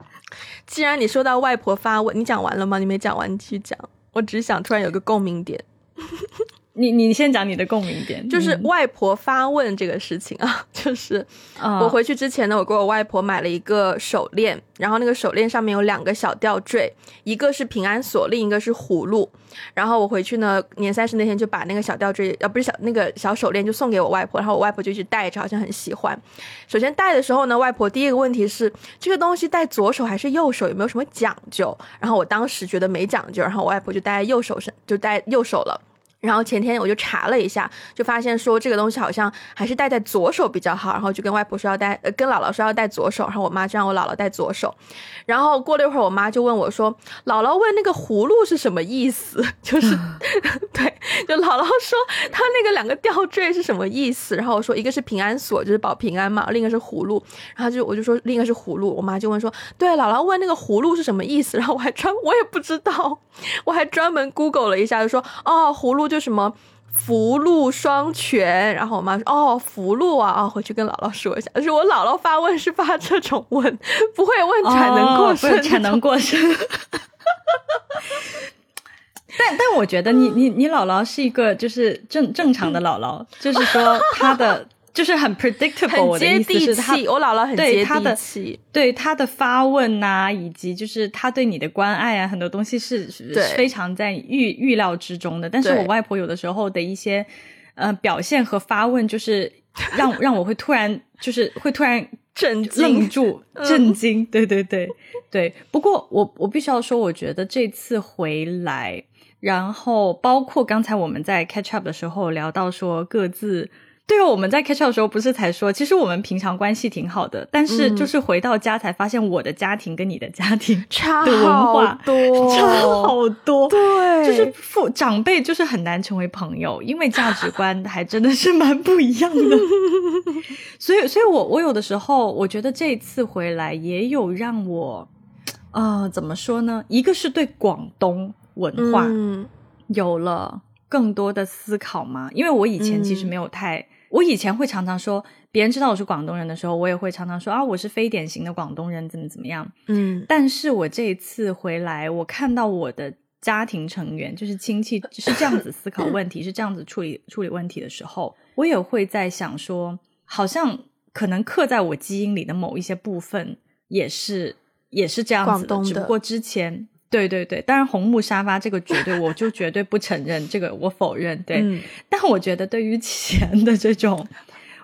Speaker 2: 既然你说到外婆发问，你讲完了吗？你没讲完，你继续讲。我只是想突然有个共鸣点。
Speaker 1: 你你先讲你的共鸣点，
Speaker 2: 就是外婆发问这个事情啊，就是我回去之前呢，我给我外婆买了一个手链，然后那个手链上面有两个小吊坠，一个是平安锁，另一个是葫芦。然后我回去呢，年三十那天就把那个小吊坠，呃，不是小那个小手链就送给我外婆，然后我外婆就去戴着，好像很喜欢。首先戴的时候呢，外婆第一个问题是这个东西戴左手还是右手，有没有什么讲究？然后我当时觉得没讲究，然后我外婆就戴在右手上，就戴右手了。然后前天我就查了一下，就发现说这个东西好像还是戴在左手比较好。然后就跟外婆说要戴，跟姥姥说要戴左手。然后我妈就让我姥姥戴左手。然后过了一会儿，我妈就问我说：“姥姥问那个葫芦是什么意思？就是对，就姥姥说她那个两个吊坠是什么意思？然后我说一个是平安锁，就是保平安嘛，另一个是葫芦。然后就我就说另一个是葫芦。我妈就问说：对，姥姥问那个葫芦是什么意思？然后我还专 我也不知道，我还专门 Google 了一下，就说哦，葫芦就就什么。”福禄双全，然后我妈说：“哦，福禄啊，啊，回去跟姥姥说一下。”就是我姥姥发问是发这种问，不会问产能过剩，
Speaker 1: 产能过剩。但但我觉得你你你姥姥是一个就是正正常的姥姥，就是说她的。就是很 predictable，我的意思是，他
Speaker 2: 我姥姥很
Speaker 1: 接地气，对他的发问呐，以及就是他对你的关爱啊，很多东西是非常在预预料之中的。但是我外婆有的时候的一些呃表现和发问，就是 让让我会突然就是会突然
Speaker 2: 震
Speaker 1: 愣住，震惊。对对对对。不过我我必须要说，我觉得这次回来，然后包括刚才我们在 catch up 的时候聊到说各自。对啊，我们在 catch up 的时候不是才说，其实我们平常关系挺好的，但是就是回到家才发现，我的家庭跟你的家庭
Speaker 2: 差
Speaker 1: 的文化
Speaker 2: 多，
Speaker 1: 差好多。
Speaker 2: 对，
Speaker 1: 就是父长辈就是很难成为朋友，因为价值观还真的是蛮不一样的。所以，所以我我有的时候我觉得这次回来也有让我，呃，怎么说呢？一个是对广东文化有了更多的思考嘛，因为我以前其实没有太。我以前会常常说，别人知道我是广东人的时候，我也会常常说啊，我是非典型的广东人，怎么怎么样。
Speaker 2: 嗯，
Speaker 1: 但是我这一次回来，我看到我的家庭成员，就是亲戚，是这样子思考问题，是这样子处理处理问题的时候，我也会在想说，好像可能刻在我基因里的某一些部分，也是也是这样子的，只不过之前。对对对，当然红木沙发这个绝对，我就绝对不承认这个，我否认。对，但我觉得对于钱的这种，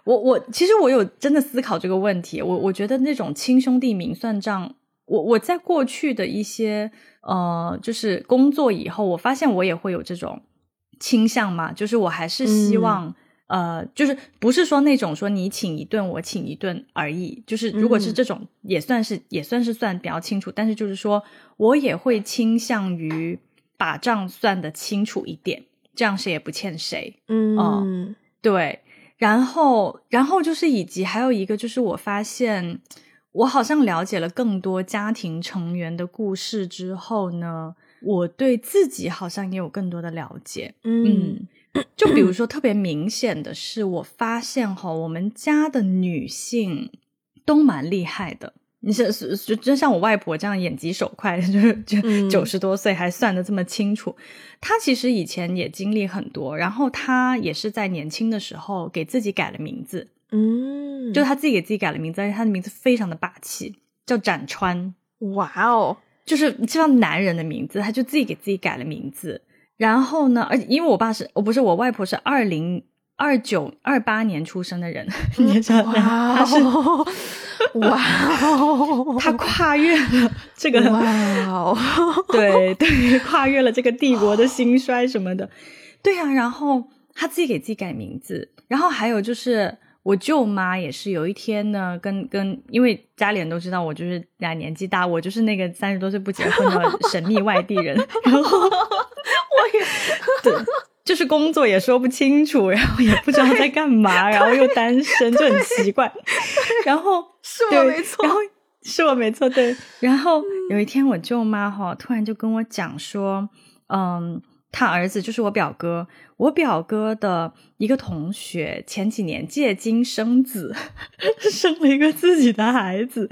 Speaker 1: 我我其实我有真的思考这个问题。我我觉得那种亲兄弟明算账，我我在过去的一些呃，就是工作以后，我发现我也会有这种倾向嘛，就是我还是希望。呃，就是不是说那种说你请一顿我请一顿而已，就是如果是这种也算是也算是算比较清楚，但是就是说我也会倾向于把账算得清楚一点，这样谁也不欠谁。
Speaker 2: 嗯，
Speaker 1: 对。然后，然后就是以及还有一个就是我发现我好像了解了更多家庭成员的故事之后呢，我对自己好像也有更多的了解。嗯。就比如说，特别明显的是，我发现哈，我们家的女性都蛮厉害的。你是就就像我外婆这样眼疾手快，就是就九十多岁还算得这么清楚。她其实以前也经历很多，然后她也是在年轻的时候给自己改了名字。
Speaker 2: 嗯，
Speaker 1: 就她自己给自己改了名字，而且她的名字非常的霸气，叫展川。
Speaker 2: 哇哦，
Speaker 1: 就是知道男人的名字，她就自己给自己改了名字。然后呢？而且因为我爸是我不是我外婆是二零二九二八年出生的人，你知道吗？他是
Speaker 2: 哇，
Speaker 1: 他跨越了这个
Speaker 2: 哇，
Speaker 1: 对对，跨越了这个帝国的兴衰什么的，对啊。然后他自己给自己改名字，然后还有就是我舅妈也是有一天呢，跟跟因为家里人都知道我就是俩年纪大，我就是那个三十多岁不结婚的神秘外地人，然后。我也 对，就是工作也说不清楚，然后也不知道在干嘛，然后又单身，就很奇怪。然后
Speaker 2: 是我没错，
Speaker 1: 然后是我没错，对。然后有一天，我舅妈哈突然就跟我讲说，嗯，他儿子就是我表哥，我表哥的一个同学前几年借精生子，生了一个自己的孩子。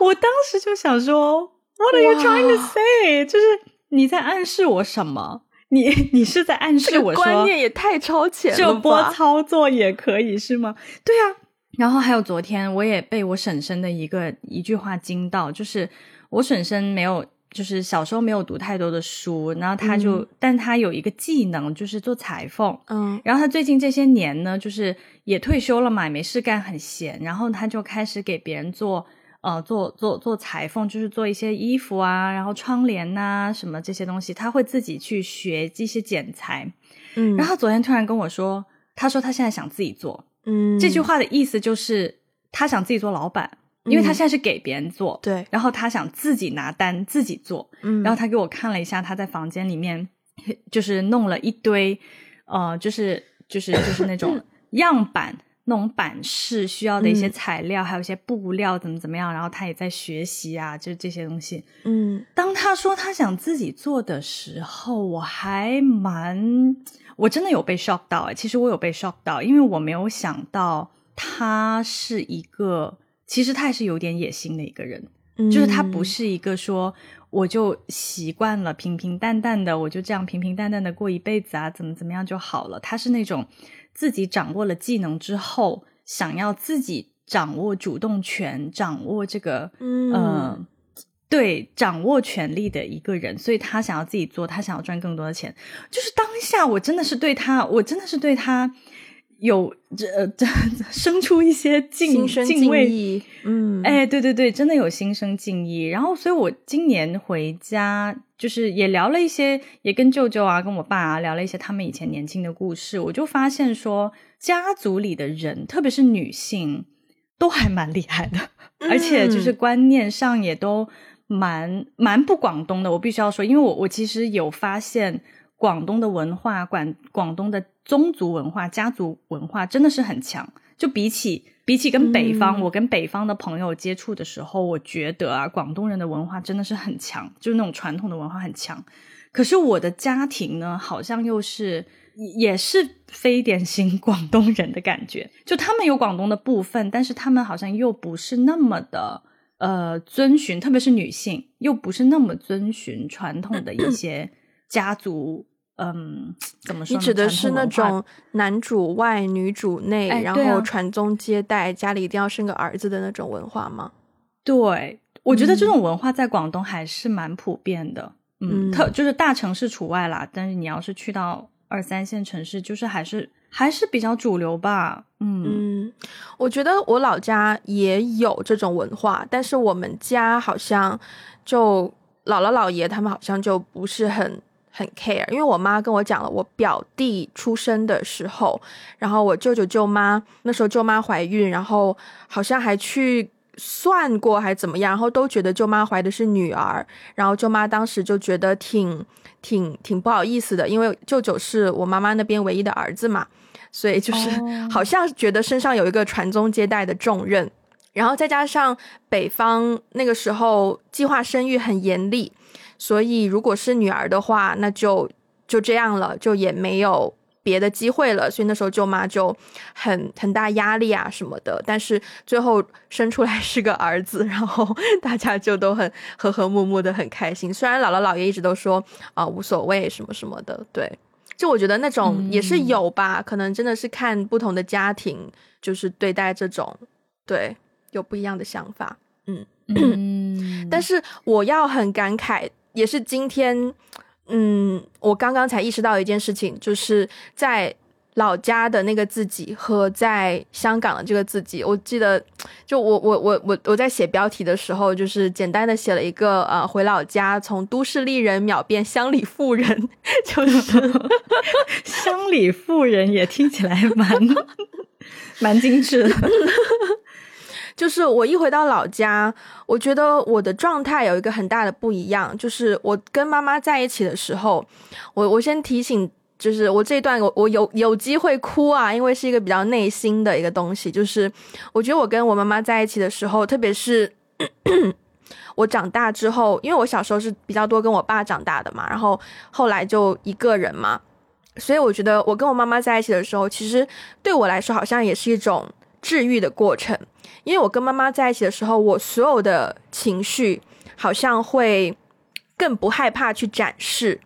Speaker 1: 我当时就想说。啊，What are you trying to say？就是你在暗示我什么？你 你是在暗示我说
Speaker 2: 观念也太超前了
Speaker 1: 这波操作也可以是吗？对啊。然后还有昨天，我也被我婶婶的一个一句话惊到，就是我婶婶没有，就是小时候没有读太多的书，然后她就，但她有一个技能，就是做裁缝。
Speaker 2: 嗯，
Speaker 1: 然后她最近这些年呢，就是也退休了嘛，也没事干，很闲，然后她就开始给别人做。呃，做做做裁缝，就是做一些衣服啊，然后窗帘呐，什么这些东西，他会自己去学这些剪裁。
Speaker 2: 嗯，
Speaker 1: 然后昨天突然跟我说，他说他现在想自己做。
Speaker 2: 嗯，
Speaker 1: 这句话的意思就是他想自己做老板，因为他现在是给别人做。
Speaker 2: 对，
Speaker 1: 然后他想自己拿单，自己做。
Speaker 2: 嗯，
Speaker 1: 然后他给我看了一下他在房间里面，就是弄了一堆，呃，就是就是就是那种 样板。那种版式需要的一些材料，还有一些布料，怎么怎么样？然后他也在学习啊，就是这些东西。
Speaker 2: 嗯，
Speaker 1: 当他说他想自己做的时候，我还蛮，我真的有被 shock 到哎。其实我有被 shock 到，因为我没有想到他是一个，其实他也是有点野心的一个人。就是他不是一个说我就习惯了平平淡淡的，我就这样平平淡淡的过一辈子啊，怎么怎么样就好了。他是那种。自己掌握了技能之后，想要自己掌握主动权，掌握这个，嗯，对，掌握权力的一个人，所以他想要自己做，他想要赚更多的钱。就是当下，我真的是对他，我真的是对他。有这这 生出一些敬敬畏，
Speaker 2: 嗯，
Speaker 1: 哎，对对对，真的有心生敬意。然后，所以我今年回家，就是也聊了一些，也跟舅舅啊，跟我爸啊聊了一些他们以前年轻的故事。我就发现说，家族里的人，特别是女性，都还蛮 厉害的，而且就是观念上也都蛮蛮不广东的。我必须要说，因为我我其实有发现。广东的文化，广广东的宗族文化、家族文化真的是很强。就比起比起跟北方，我跟北方的朋友接触的时候，我觉得啊，广东人的文化真的是很强，就是那种传统的文化很强。可是我的家庭呢，好像又是也是非典型广东人的感觉。就他们有广东的部分，但是他们好像又不是那么的呃遵循，特别是女性又不是那么遵循传统的一些家族。嗯，怎么说？
Speaker 2: 你指的是那种男主外女主内，然后传宗接代，家里一定要生个儿子的那种文化吗？
Speaker 1: 对，我觉得这种文化在广东还是蛮普遍的。嗯，特就是大城市除外啦，但是你要是去到二三线城市，就是还是还是比较主流吧。
Speaker 2: 嗯嗯，我觉得我老家也有这种文化，但是我们家好像就姥姥姥爷他们好像就不是很。很 care，因为我妈跟我讲了，我表弟出生的时候，然后我舅舅舅妈那时候舅妈怀孕，然后好像还去算过还怎么样，然后都觉得舅妈怀的是女儿，然后舅妈当时就觉得挺挺挺不好意思的，因为舅舅是我妈妈那边唯一的儿子嘛，所以就是 好像觉得身上有一个传宗接代的重任，然后再加上北方那个时候计划生育很严厉。所以，如果是女儿的话，那就就这样了，就也没有别的机会了。所以那时候舅妈就很很大压力啊什么的。但是最后生出来是个儿子，然后 大家就都很和和睦睦的，很开心。虽然姥姥姥爷一直都说啊无所谓什么什么的，对，就我觉得那种也是有吧，可能真的是看不同的家庭，就是对待这种，对，有不一样的想法。嗯嗯，但是我要很感慨。也是今天，嗯，我刚刚才意识到一件事情，就是在老家的那个自己和在香港的这个自己。我记得，就我我我我我在写标题的时候，就是简单的写了一个呃，回老家从都市丽人秒变乡里妇人，就是
Speaker 1: 乡里妇人也听起来蛮蛮精致的。
Speaker 2: 就是我一回到老家，我觉得我的状态有一个很大的不一样。就是我跟妈妈在一起的时候，我我先提醒，就是我这一段我我有有机会哭啊，因为是一个比较内心的一个东西。就是我觉得我跟我妈妈在一起的时候，特别是 我长大之后，因为我小时候是比较多跟我爸长大的嘛，然后后来就一个人嘛，所以我觉得我跟我妈妈在一起的时候，其实对我来说好像也是一种治愈的过程。因为我跟妈妈在一起的时候，我所有的情绪好像会更不害怕去展示，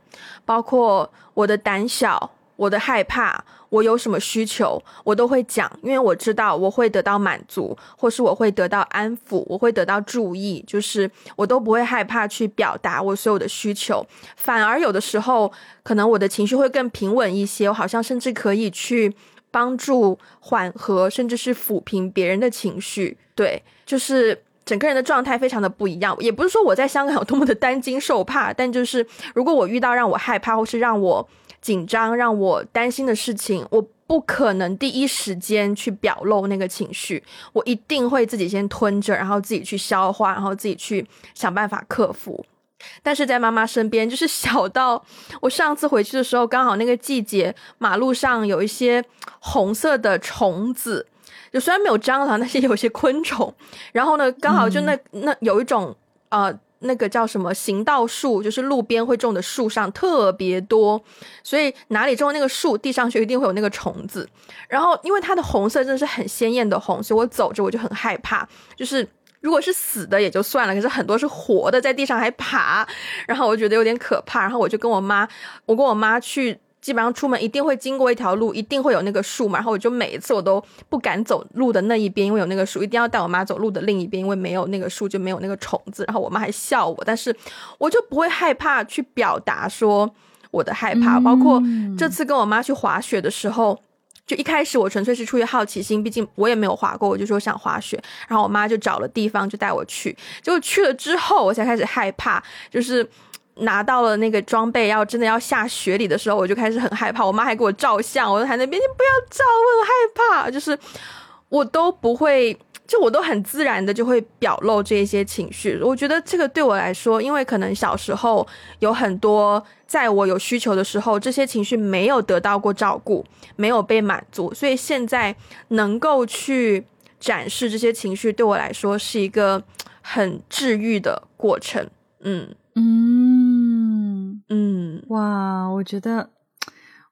Speaker 2: 包括我的胆小，我的害怕。我有什么需求，我都会讲，因为我知道我会得到满足，或是我会得到安抚，我会得到注意，就是我都不会害怕去表达我所有的需求，反而有的时候可能我的情绪会更平稳一些，我好像甚至可以去帮助缓和，甚至是抚平别人的情绪。对，就是整个人的状态非常的不一样。也不是说我在香港有多么的担惊受怕，但就是如果我遇到让我害怕或是让我。紧张让我担心的事情，我不可能第一时间去表露那个情绪，我一定会自己先吞着，然后自己去消化，然后自己去想办法克服。但是在妈妈身边，就是小到我上次回去的时候，刚好那个季节，马路上有一些红色的虫子，就虽然没有蟑螂，但是有些昆虫。然后呢，刚好就那那有一种呃。那个叫什么行道树，就是路边会种的树上特别多，所以哪里种那个树，地上就一定会有那个虫子。然后因为它的红色真的是很鲜艳的红，所以我走着我就很害怕。就是如果是死的也就算了，可是很多是活的，在地上还爬，然后我觉得有点可怕。然后我就跟我妈，我跟我妈去。基本上出门一定会经过一条路，一定会有那个树嘛。然后我就每一次我都不敢走路的那一边，因为有那个树，一定要带我妈走路的另一边，因为没有那个树就没有那个虫子。然后我妈还笑我，但是我就不会害怕去表达说我的害怕。包括这次跟我妈去滑雪的时候，就一开始我纯粹是出于好奇心，毕竟我也没有滑过，我就说想滑雪。然后我妈就找了地方就带我去，结果去了之后我才开始害怕，就是。拿到了那个装备，要真的要下雪里的时候，我就开始很害怕。我妈还给我照相，我在那边，你不要照，我很害怕。就是我都不会，就我都很自然的就会表露这些情绪。我觉得这个对我来说，因为可能小时候有很多在我有需求的时候，这些情绪没有得到过照顾，没有被满足，所以现在能够去展示这些情绪，对我来说是一个很治愈的过程。嗯。
Speaker 1: 嗯。嗯，哇，我觉得，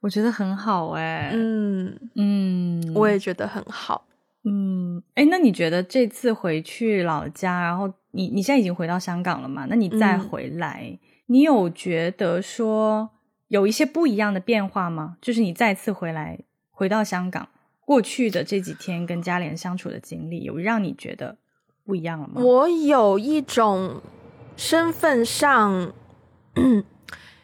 Speaker 1: 我觉得很好哎，
Speaker 2: 嗯。嗯，我也觉得很好，
Speaker 1: 嗯，哎，那你觉得这次回去老家，然后你你现在已经回到香港了嘛？那你再回来，你有觉得说有一些不一样的变化吗？就是你再次回来，回到香港，过去的这几天跟家里人相处的经历，有让你觉得不一样了吗？
Speaker 2: 我有一种身份上。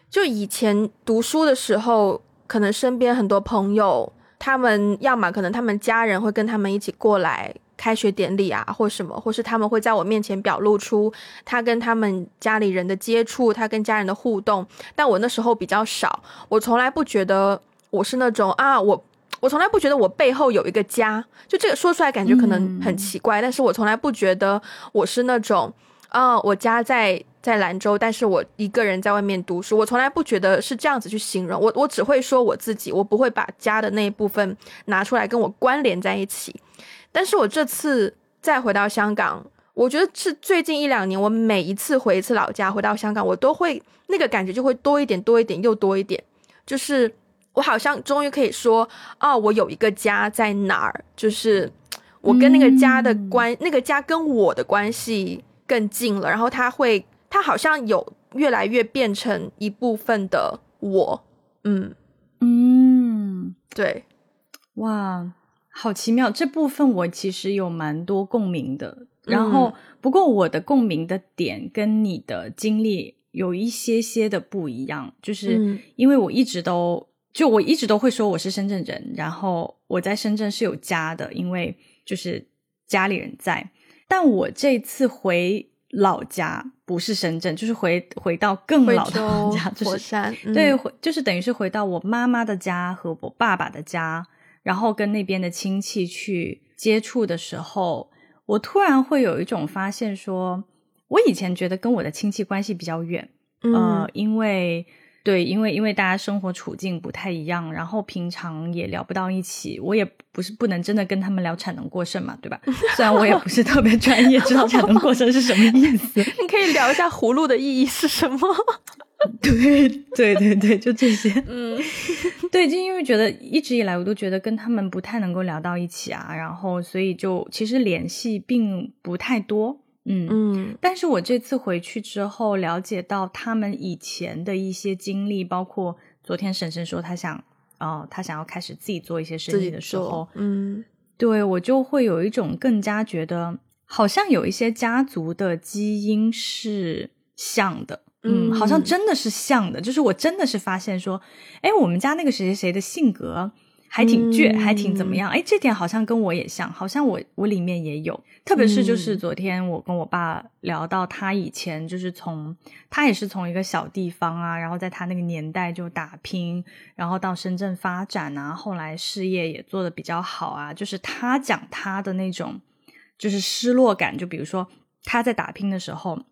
Speaker 2: 就以前读书的时候，可能身边很多朋友，他们要么可能他们家人会跟他们一起过来开学典礼啊，或什么，或是他们会在我面前表露出他跟他们家里人的接触，他跟家人的互动。但我那时候比较少，我从来不觉得我是那种啊，我我从来不觉得我背后有一个家，就这个说出来感觉可能很奇怪，但是我从来不觉得我是那种啊，我家在。在兰州，但是我一个人在外面读书，我从来不觉得是这样子去形容我，我只会说我自己，我不会把家的那一部分拿出来跟我关联在一起。但是我这次再回到香港，我觉得是最近一两年，我每一次回一次老家，回到香港，我都会那个感觉就会多一点，多一点，又多一点，就是我好像终于可以说，哦，我有一个家在哪儿，就是我跟那个家的关，那个家跟我的关系更近了，然后他会。他好像有越来越变成一部分的我，嗯。
Speaker 1: 嗯，
Speaker 2: 对，
Speaker 1: 哇，好奇妙！这部分我其实有蛮多共鸣的，然后不过我的共鸣的点跟你的经历有一些些的不一样，就是因为我一直都就我一直都会说我是深圳人，然后我在深圳是有家的，因为就是家里人在，但我这次回。老家不是深圳，就是回回到更老的老家，就是。对，就是等于是回到我妈妈的家和我爸爸的家，然后跟那边的亲戚去接触的时候，我突然会有一种发现，说我以前觉得跟我的亲戚关系比较远，呃，因为。对，因为因为大家生活处境不太一样，然后平常也聊不到一起。我也不是不能真的跟他们聊产能过剩嘛，对吧？虽然我也不是特别专业，知道产能过剩是什么意思。
Speaker 2: 你可以聊一下葫芦的意义是什么？
Speaker 1: 对对对对，就这些。嗯，对，就因为觉得一直以来我都觉得跟他们不太能够聊到一起啊，然后所以就其实联系并不太多。嗯嗯。但是我这次回去之后，了解到他们以前的一些经历，包括昨天婶婶说她想，哦，她想要开始自己做一些生意的时候，
Speaker 2: 嗯，
Speaker 1: 对我就会有一种更加觉得，好像有一些家族的基因是像的。嗯，好像真的是像的，就是我真的是发现说，哎，我们家那个谁谁谁的性格还挺倔，还挺怎么样？哎，这点好像跟我也像，好像我我里面也有。特别是就是昨天我跟我爸聊到他以前就是从他也是从一个小地方啊，然后在他那个年代就打拼，然后到深圳发展啊，后来事业也做的比较好啊。就是他讲他的那种就是失落感，就比如说他在打拼的时候。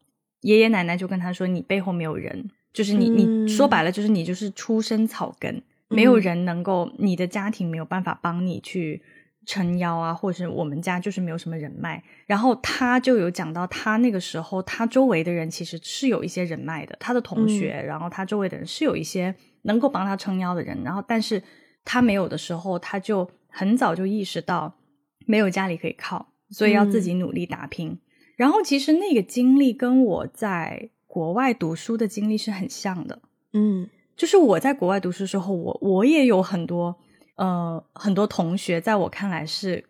Speaker 1: 爷爷奶奶就跟他说：“你背后没有人，就是你，你说白了就是你就是出身草根，没有人能够，你的家庭没有办法帮你去撑腰啊，或者是我们家就是没有什么人脉。”然后他就有讲到，他那个时候他周围的人其实是有一些人脉的，他的同学，然后他周围的人是有一些能够帮他撑腰的人，然后但是他没有的时候，他就很早就意识到没有家里可以靠，所以要自己努力打拼。然后其实那个经历跟我在国外读书的经历是很像的，
Speaker 2: 嗯，
Speaker 1: 就是我在国外读书时候，我我也有很多呃很多同学，在我看来是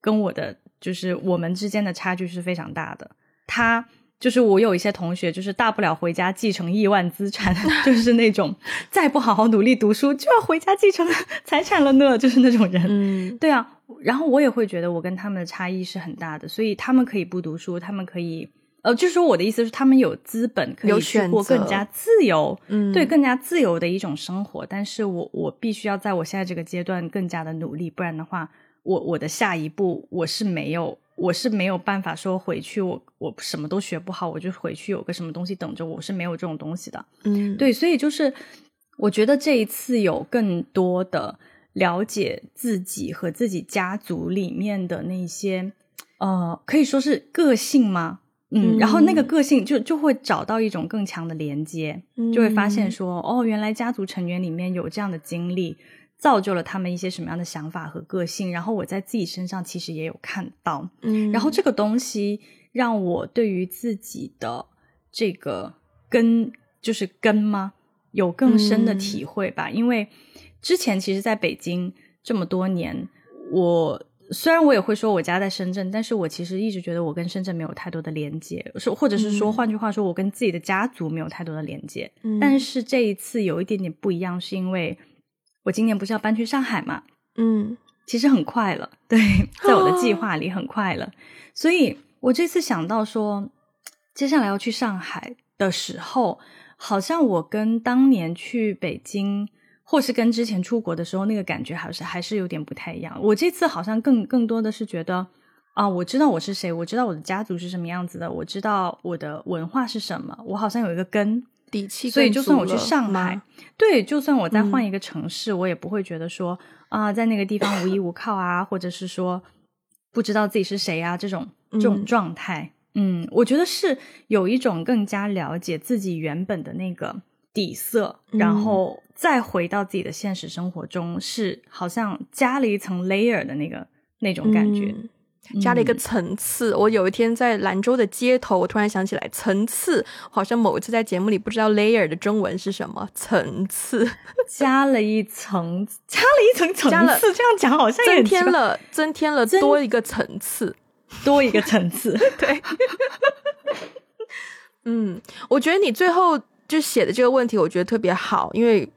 Speaker 1: 跟我的就是我们之间的差距是非常大的。他就是我有一些同学，就是大不了回家继承亿万资产，就是那种再不好好努力读书就要回家继承 财产了呢，就是那种人。
Speaker 2: 嗯，
Speaker 1: 对啊。然后我也会觉得我跟他们的差异是很大的，所以他们可以不读书，他们可以，呃，就是说我的意思是，他们有资本可以去过更加自由，
Speaker 2: 嗯，
Speaker 1: 对，更加自由的一种生活。但是我我必须要在我现在这个阶段更加的努力，不然的话，我我的下一步我是没有，我是没有办法说回去，我我什么都学不好，我就回去有个什么东西等着我，是没有这种东西的，
Speaker 2: 嗯，
Speaker 1: 对，所以就是我觉得这一次有更多的。了解自己和自己家族里面的那些，呃，可以说是个性吗？嗯，然后那个个性就就会找到一种更强的连接，就会发现说，哦，原来家族成员里面有这样的经历，造就了他们一些什么样的想法和个性。然后我在自己身上其实也有看到，
Speaker 2: 嗯，
Speaker 1: 然后这个东西让我对于自己的这个根，就是根吗，有更深的体会吧，因为。之前其实，在北京这么多年，我虽然我也会说我家在深圳，但是我其实一直觉得我跟深圳没有太多的连接，是或者是说，换句话说，我跟自己的家族没有太多的连接。嗯但是这一次有一点点不一样，是因为我今年不是要搬去上海嘛？
Speaker 2: 嗯，
Speaker 1: 其实很快了，对，在我的计划里很快了，所以我这次想到说，接下来要去上海的时候，好像我跟当年去北京。或是跟之前出国的时候那个感觉还是还是有点不太一样。我这次好像更更多的是觉得啊，我知道我是谁，我知道我的家族是什么样子的，我知道我的文化是什么，我好像有一个根
Speaker 2: 底气。
Speaker 1: 所以就算我去上海，对，就算我再换一个城市，我也不会觉得说啊，在那个地方无依无靠啊，或者是说不知道自己是谁啊这种这种状态。嗯，我觉得是有一种更加了解自己原本的那个。底色，然后再回到自己的现实生活中，是好像加了一层 layer 的那个那种感觉，
Speaker 2: 加了一个层次。我有一天在兰州的街头，我突然想起来，层次，好像某一次在节目里不知道 layer 的中文是什么，层次，
Speaker 1: 加了一层，加了一层层次，这样讲好像
Speaker 2: 增添了，增添了多一个层次，
Speaker 1: 多一个层次，
Speaker 2: 对，嗯，我觉得你最后。就写的这个问题，我觉得特别好，因为，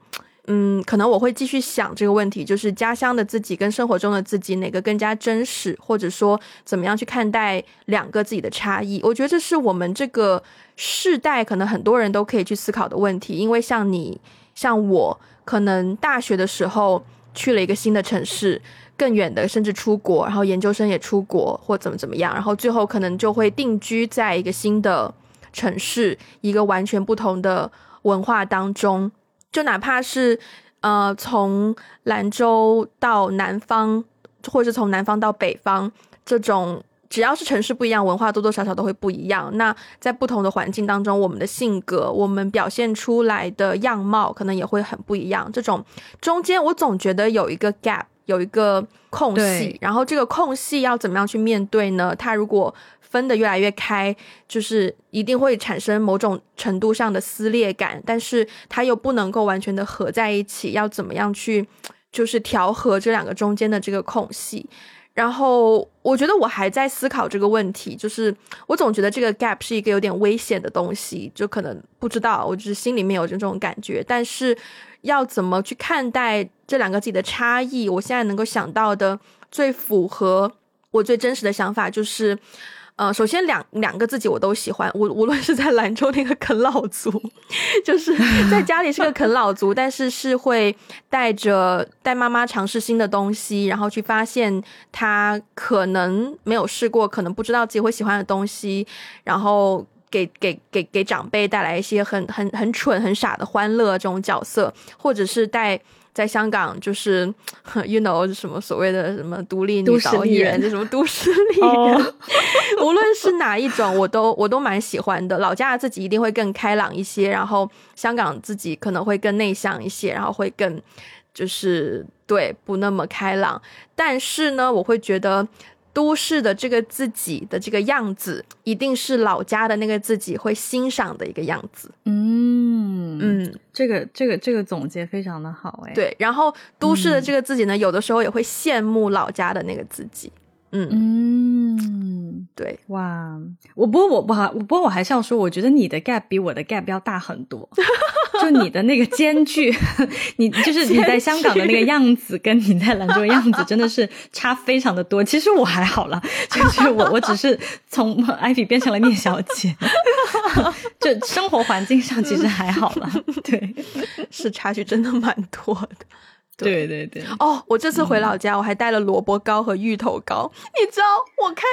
Speaker 2: 嗯，可能我会继续想这个问题，就是家乡的自己跟生活中的自己哪个更加真实，或者说怎么样去看待两个自己的差异？我觉得这是我们这个世代可能很多人都可以去思考的问题，因为像你，像我，可能大学的时候去了一个新的城市，更远的，甚至出国，然后研究生也出国或怎么怎么样，然后最后可能就会定居在一个新的。城市一个完全不同的文化当中，就哪怕是呃从兰州到南方，或者是从南方到北方，这种只要是城市不一样，文化多多少少都会不一样。那在不同的环境当中，我们的性格，我们表现出来的样貌，可能也会很不一样。这种中间，我总觉得有一个 gap。有一个空隙，然后这个空隙要怎么样去面对呢？它如果分的越来越开，就是一定会产生某种程度上的撕裂感，但是它又不能够完全的合在一起，要怎么样去就是调和这两个中间的这个空隙？然后我觉得我还在思考这个问题，就是我总觉得这个 gap 是一个有点危险的东西，就可能不知道，我就是心里面有这种感觉，但是要怎么去看待这两个自己的差异？我现在能够想到的最符合我最真实的想法就是。呃，首先两两个自己我都喜欢，无无论是在兰州那个啃老族，就是在家里是个啃老族，但是是会带着带妈妈尝试新的东西，然后去发现他可能没有试过，可能不知道自己会喜欢的东西，然后给给给给长辈带来一些很很很蠢很傻的欢乐这种角色，或者是带。在香港就是，you know 什么所谓的什么独立女导演，什么都市丽人，无论是哪一种，我都我都蛮喜欢的。老家的自己一定会更开朗一些，然后香港自己可能会更内向一些，然后会更就是对不那么开朗。但是呢，我会觉得。都市的这个自己的这个样子，一定是老家的那个自己会欣赏的一个样子。
Speaker 1: 嗯嗯，这个这个这个总结非常的好哎。
Speaker 2: 对，然后都市的这个自己呢，有的时候也会羡慕老家的那个自己。嗯嗯，对，
Speaker 1: 哇，我不过我不好，不过我还是要说，我觉得你的 gap 比我的 gap 要大很多。就你的那个间距，你就是你在香港的那个样子，跟你在兰州的样子真的是差非常的多。其实我还好了，就是我我只是从艾比变成了聂小姐，就生活环境上其实还好了。对，
Speaker 2: 是差距真的蛮多的。
Speaker 1: 对对对
Speaker 2: 哦！我这次回老家，我还带了萝卜糕和芋头糕。你知道，我看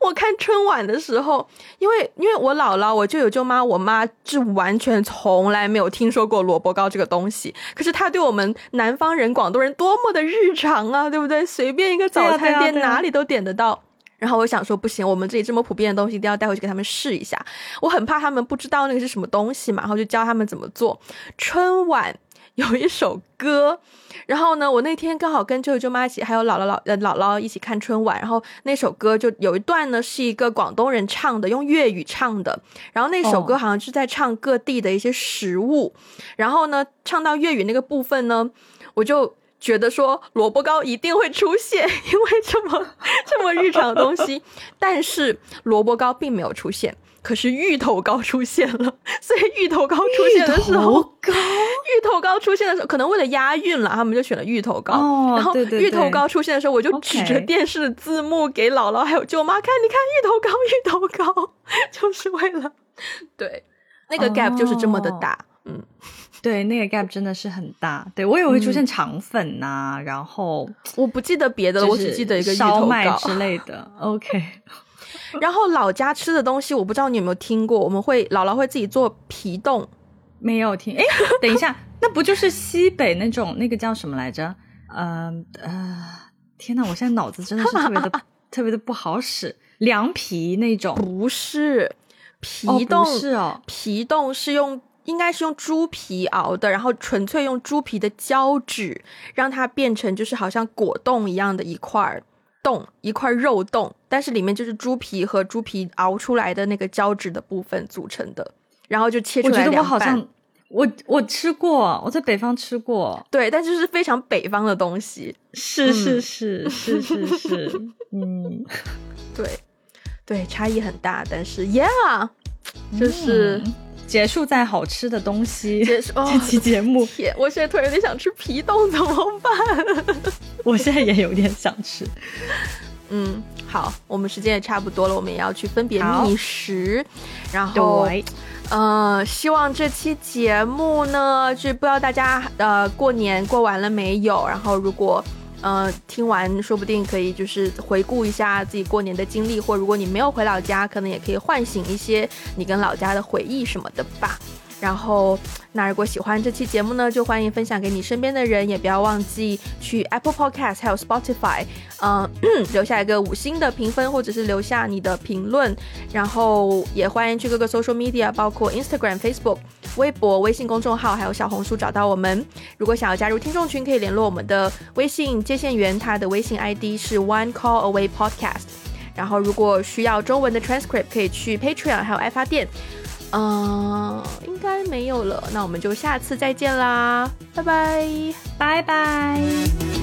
Speaker 2: 我看春晚的时候，因为因为我姥姥、我舅舅、舅妈、我妈是完全从来没有听说过萝卜糕这个东西。可是他对我们南方人、广东人多么的日常啊，对不对？随便一个早餐店哪里都点得到。然后我想说，不行，我们这里这么普遍的东西，一定要带回去给他们试一下。我很怕他们不知道那个是什么东西嘛，然后就教他们怎么做春晚。有一首歌，然后呢，我那天刚好跟舅舅舅妈一起，还有姥姥姥呃姥姥一起看春晚，然后那首歌就有一段呢，是一个广东人唱的，用粤语唱的，然后那首歌好像是在唱各地的一些食物，然后呢，唱到粤语那个部分呢，我就觉得说萝卜糕一定会出现，因为这么 这么日常的东西，但是萝卜糕并没有出现。可是芋头糕出现了，所以芋头糕出现的时候，芋头糕出现的时候，可能为了押韵了，他们就选了芋头糕。然后芋头糕出现的时候，我就指着电视的字幕给姥姥还有舅妈看，你看芋头糕，芋头糕，就是为了对那个 gap 就是这么的大。嗯，
Speaker 1: 对，那个 gap 真的是很大。对我以为会出现肠粉呐，然后
Speaker 2: 我不记得别的了，我只记得一个
Speaker 1: 烧麦之类的。OK。
Speaker 2: 然后老家吃的东西，我不知道你有没有听过。我们会姥姥会自己做皮冻，
Speaker 1: 没有听。哎，等一下，那不就是西北那种那个叫什么来着？嗯呃，天呐，我现在脑子真的是特别的 特别的不好使。凉皮那种
Speaker 2: 不是皮冻
Speaker 1: 是哦，
Speaker 2: 皮冻是用应该是用猪皮熬的，然后纯粹用猪皮的胶质让它变成就是好像果冻一样的一块儿。冻一块肉冻，但是里面就是猪皮和猪皮熬出来的那个胶质的部分组成的，然后就切出来
Speaker 1: 两半。我觉得我好像我我吃过，我在北方吃过，
Speaker 2: 对，但就是非常北方的东西。
Speaker 1: 是是是是是是，嗯，
Speaker 2: 对对，差异很大，但是，Yeah，就是。
Speaker 1: 结束在好吃的东西。结束这期节目，
Speaker 2: 天，我现在突然有点想吃皮冻，怎么办？
Speaker 1: 我现在也有点想吃。
Speaker 2: 嗯，好，我们时间也差不多了，我们也要去分别觅食。然后，呃，希望这期节目呢，就不知道大家呃过年过完了没有？然后如果。呃，听完说不定可以就是回顾一下自己过年的经历，或如果你没有回老家，可能也可以唤醒一些你跟老家的回忆什么的吧。然后，那如果喜欢这期节目呢，就欢迎分享给你身边的人，也不要忘记去 Apple Podcast 还有 Spotify，嗯，留下一个五星的评分，或者是留下你的评论。然后也欢迎去各个 social media，包括 Instagram、Facebook、微博、微信公众号，还有小红书找到我们。如果想要加入听众群，可以联络我们的微信接线员，他的微信 ID 是 One Call Away Podcast。然后如果需要中文的 transcript，可以去 Patreon 还有爱发电。嗯，应该没有了，那我们就下次再见啦，拜拜，
Speaker 1: 拜拜。